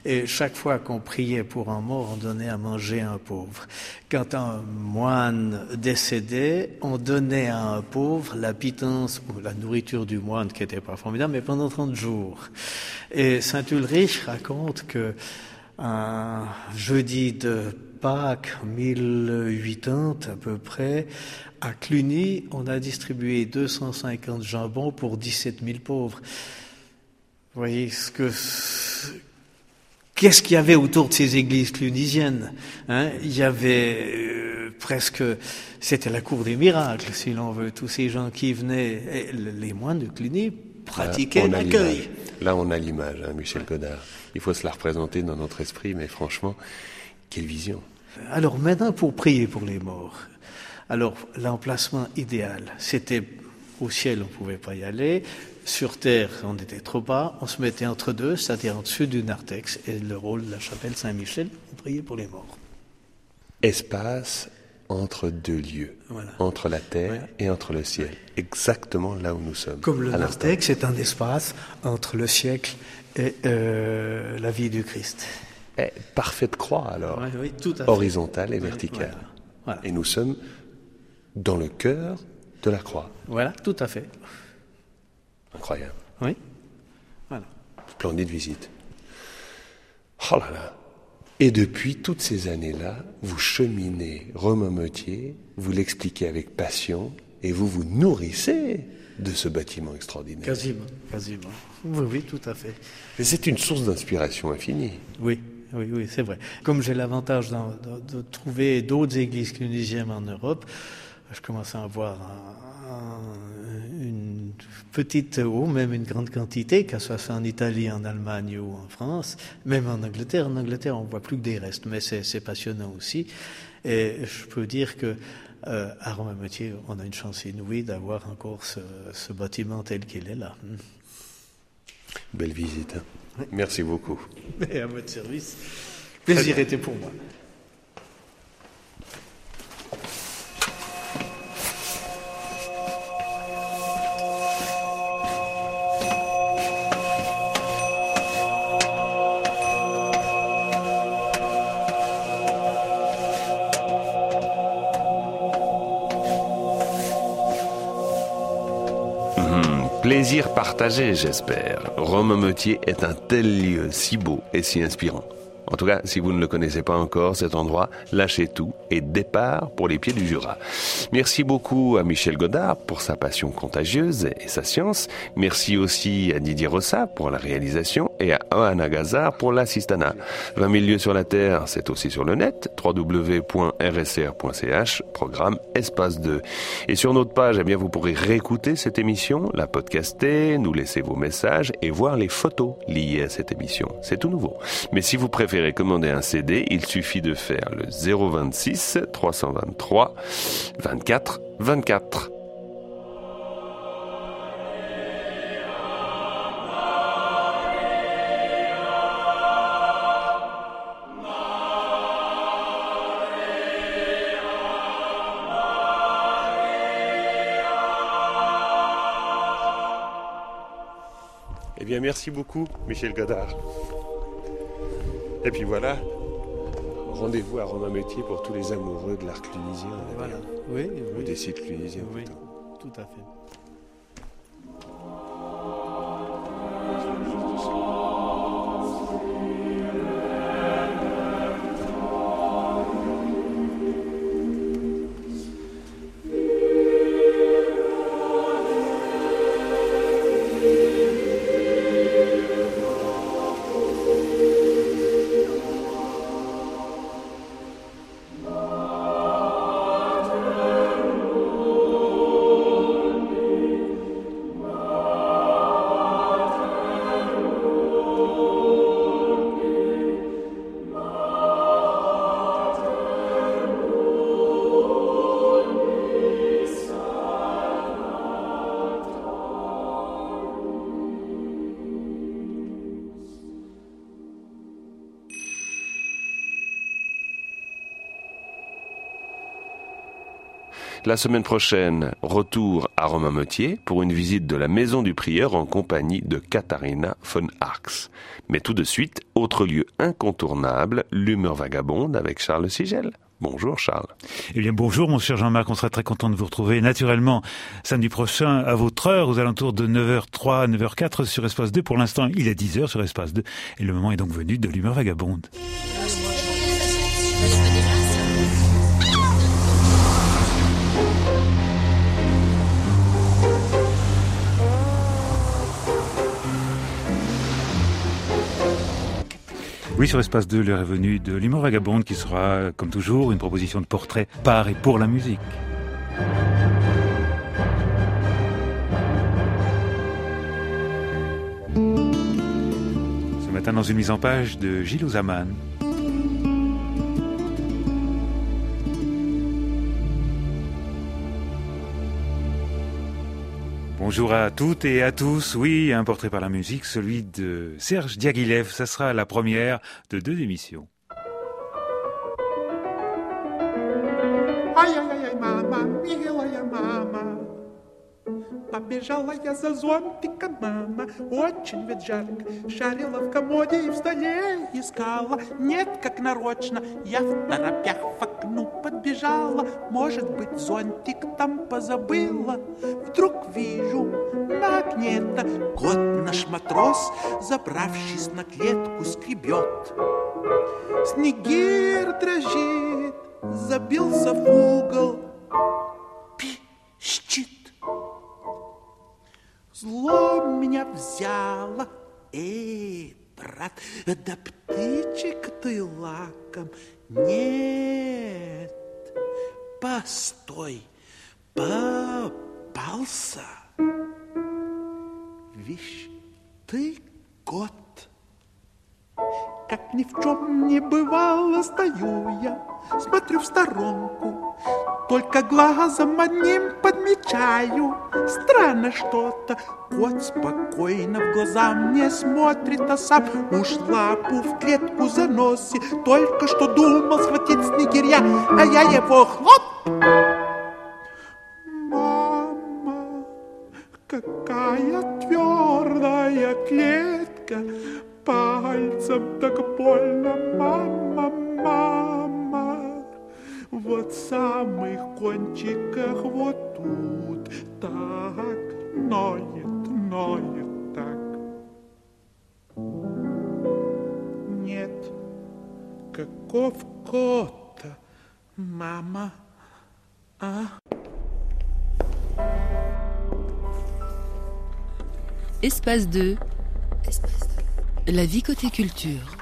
Et chaque fois qu'on priait pour un mort, on donnait à manger à un pauvre. Quand un moine décédait, on donnait à un pauvre la pitance ou la nourriture du moine, qui n'était pas formidable, mais pendant 30 jours. Et Saint Ulrich raconte que un jeudi de Pâques 1080 à peu près, à Cluny, on a distribué 250 jambons pour 17 000 pauvres. Vous voyez ce que qu'est-ce qu'il y avait autour de ces églises clunisiennes hein? Il y avait euh, presque, c'était la cour des miracles, si l'on veut. Tous ces gens qui venaient, les moines de Cluny pratiquaient l'accueil. Là, on a l'image, hein, Michel Godard. Il faut se la représenter dans notre esprit, mais franchement, quelle vision. Alors maintenant, pour prier pour les morts. Alors, l'emplacement idéal, c'était au ciel, on ne pouvait pas y aller. Sur terre, on était trop bas. On se mettait entre deux, c'est-à-dire au-dessus du narthex. Et le rôle de la chapelle Saint-Michel, on priait pour les morts. Espace entre deux lieux, entre la terre et entre le ciel, exactement là où nous sommes. Comme le narthex est un espace entre le siècle et euh, la vie du Christ. Et parfaite croix alors, horizontale et verticale. Et nous sommes dans le cœur de la croix. Voilà, tout à fait. Incroyable. Oui. Voilà. Splendide visite. Oh là là. Et depuis toutes ces années-là, vous cheminez Meutier, vous l'expliquez avec passion, et vous vous nourrissez de ce bâtiment extraordinaire. Quasiment, quasiment. Oui, oui, tout à fait. C'est une source d'inspiration infinie. Oui, oui, oui, c'est vrai. Comme j'ai l'avantage de, trouver d'autres églises clunisiennes en Europe, je commence à avoir une petite ou même une grande quantité, que ce soit en Italie, en Allemagne ou en France, même en Angleterre. En Angleterre, on voit plus que des restes, mais c'est passionnant aussi. Et je peux dire que euh, à Romain-Moutier, on a une chance inouïe d'avoir encore ce, ce, bâtiment tel qu'il est là. Belle visite. Hein. Merci beaucoup. Et à votre service. Plaisir était pour moi. Plaisir partagé, j'espère. Romain Meutier est un tel lieu si beau et si inspirant. En tout cas, si vous ne le connaissez pas encore, cet endroit, lâchez tout et départ pour les pieds du Jura. Merci beaucoup à Michel Godard pour sa passion contagieuse et sa science. Merci aussi à Didier Rossa pour la réalisation et à Oana Gazar pour l'assistanat. 20 000 lieux sur la Terre, c'est aussi sur le net, www.rsr.ch, programme Espace 2. Et sur notre page, eh bien, vous pourrez réécouter cette émission, la podcaster, nous laisser vos messages et voir les photos liées à cette émission. C'est tout nouveau. Mais si vous préférez commander un CD, il suffit de faire le 026 323 24 24. Bien, merci beaucoup, Michel Godard. Et puis voilà, rendez-vous à Romain Métier pour tous les amoureux de l'art clunisien. Voilà. Oui, Ou des sites clunisiens. Oui, plutôt. tout à fait. La semaine prochaine, retour à Romain Meutier pour une visite de la maison du prieur en compagnie de Katharina von Arx. Mais tout de suite, autre lieu incontournable, l'humeur vagabonde avec Charles Sigel. Bonjour Charles. Eh bien bonjour mon cher Jean-Marc, on sera très content de vous retrouver naturellement samedi prochain à votre heure aux alentours de 9h03 à 9h04 sur Espace 2. Pour l'instant il est 10h sur Espace 2 et le moment est donc venu de l'humeur vagabonde. Oui, sur Espace 2, l'heure est venue de l'humour vagabonde qui sera, comme toujours, une proposition de portrait par et pour la musique. Ce matin, dans une mise en page de Gilles Ozaman. Bonjour à toutes et à tous. Oui, un portrait par la musique, celui de Serge Diaghilev. Ça sera la première de deux émissions. Побежала я за зонтиком, мама, очень ведь жарко. Шарила в комоде и в столе искала. Нет, как нарочно, я в торопях в окну подбежала. Может быть, зонтик там позабыла. Вдруг вижу на окне-то кот наш матрос, забравшись на клетку, скребет. Снегир дрожит, забился в угол, пищит. Зло меня взяло, эй, брат, да птичек ты лаком, нет, постой, попался. Вишь, ты кот, как ни в чем не бывало, стою я, смотрю в сторонку, только глазом одним подмечаю, странно что-то. Кот спокойно в глаза мне смотрит, а сам уж лапу в клетку заносит. Только что думал схватить снегиря, а я его хлоп! Мама, какая твердая клетка, пальцем так больно, мама, мама. Вот самых кончиках вот тут так ноет, ноет так. Нет, каков кот, мама, а? Espace 2. Espace 2. La vie côté culture.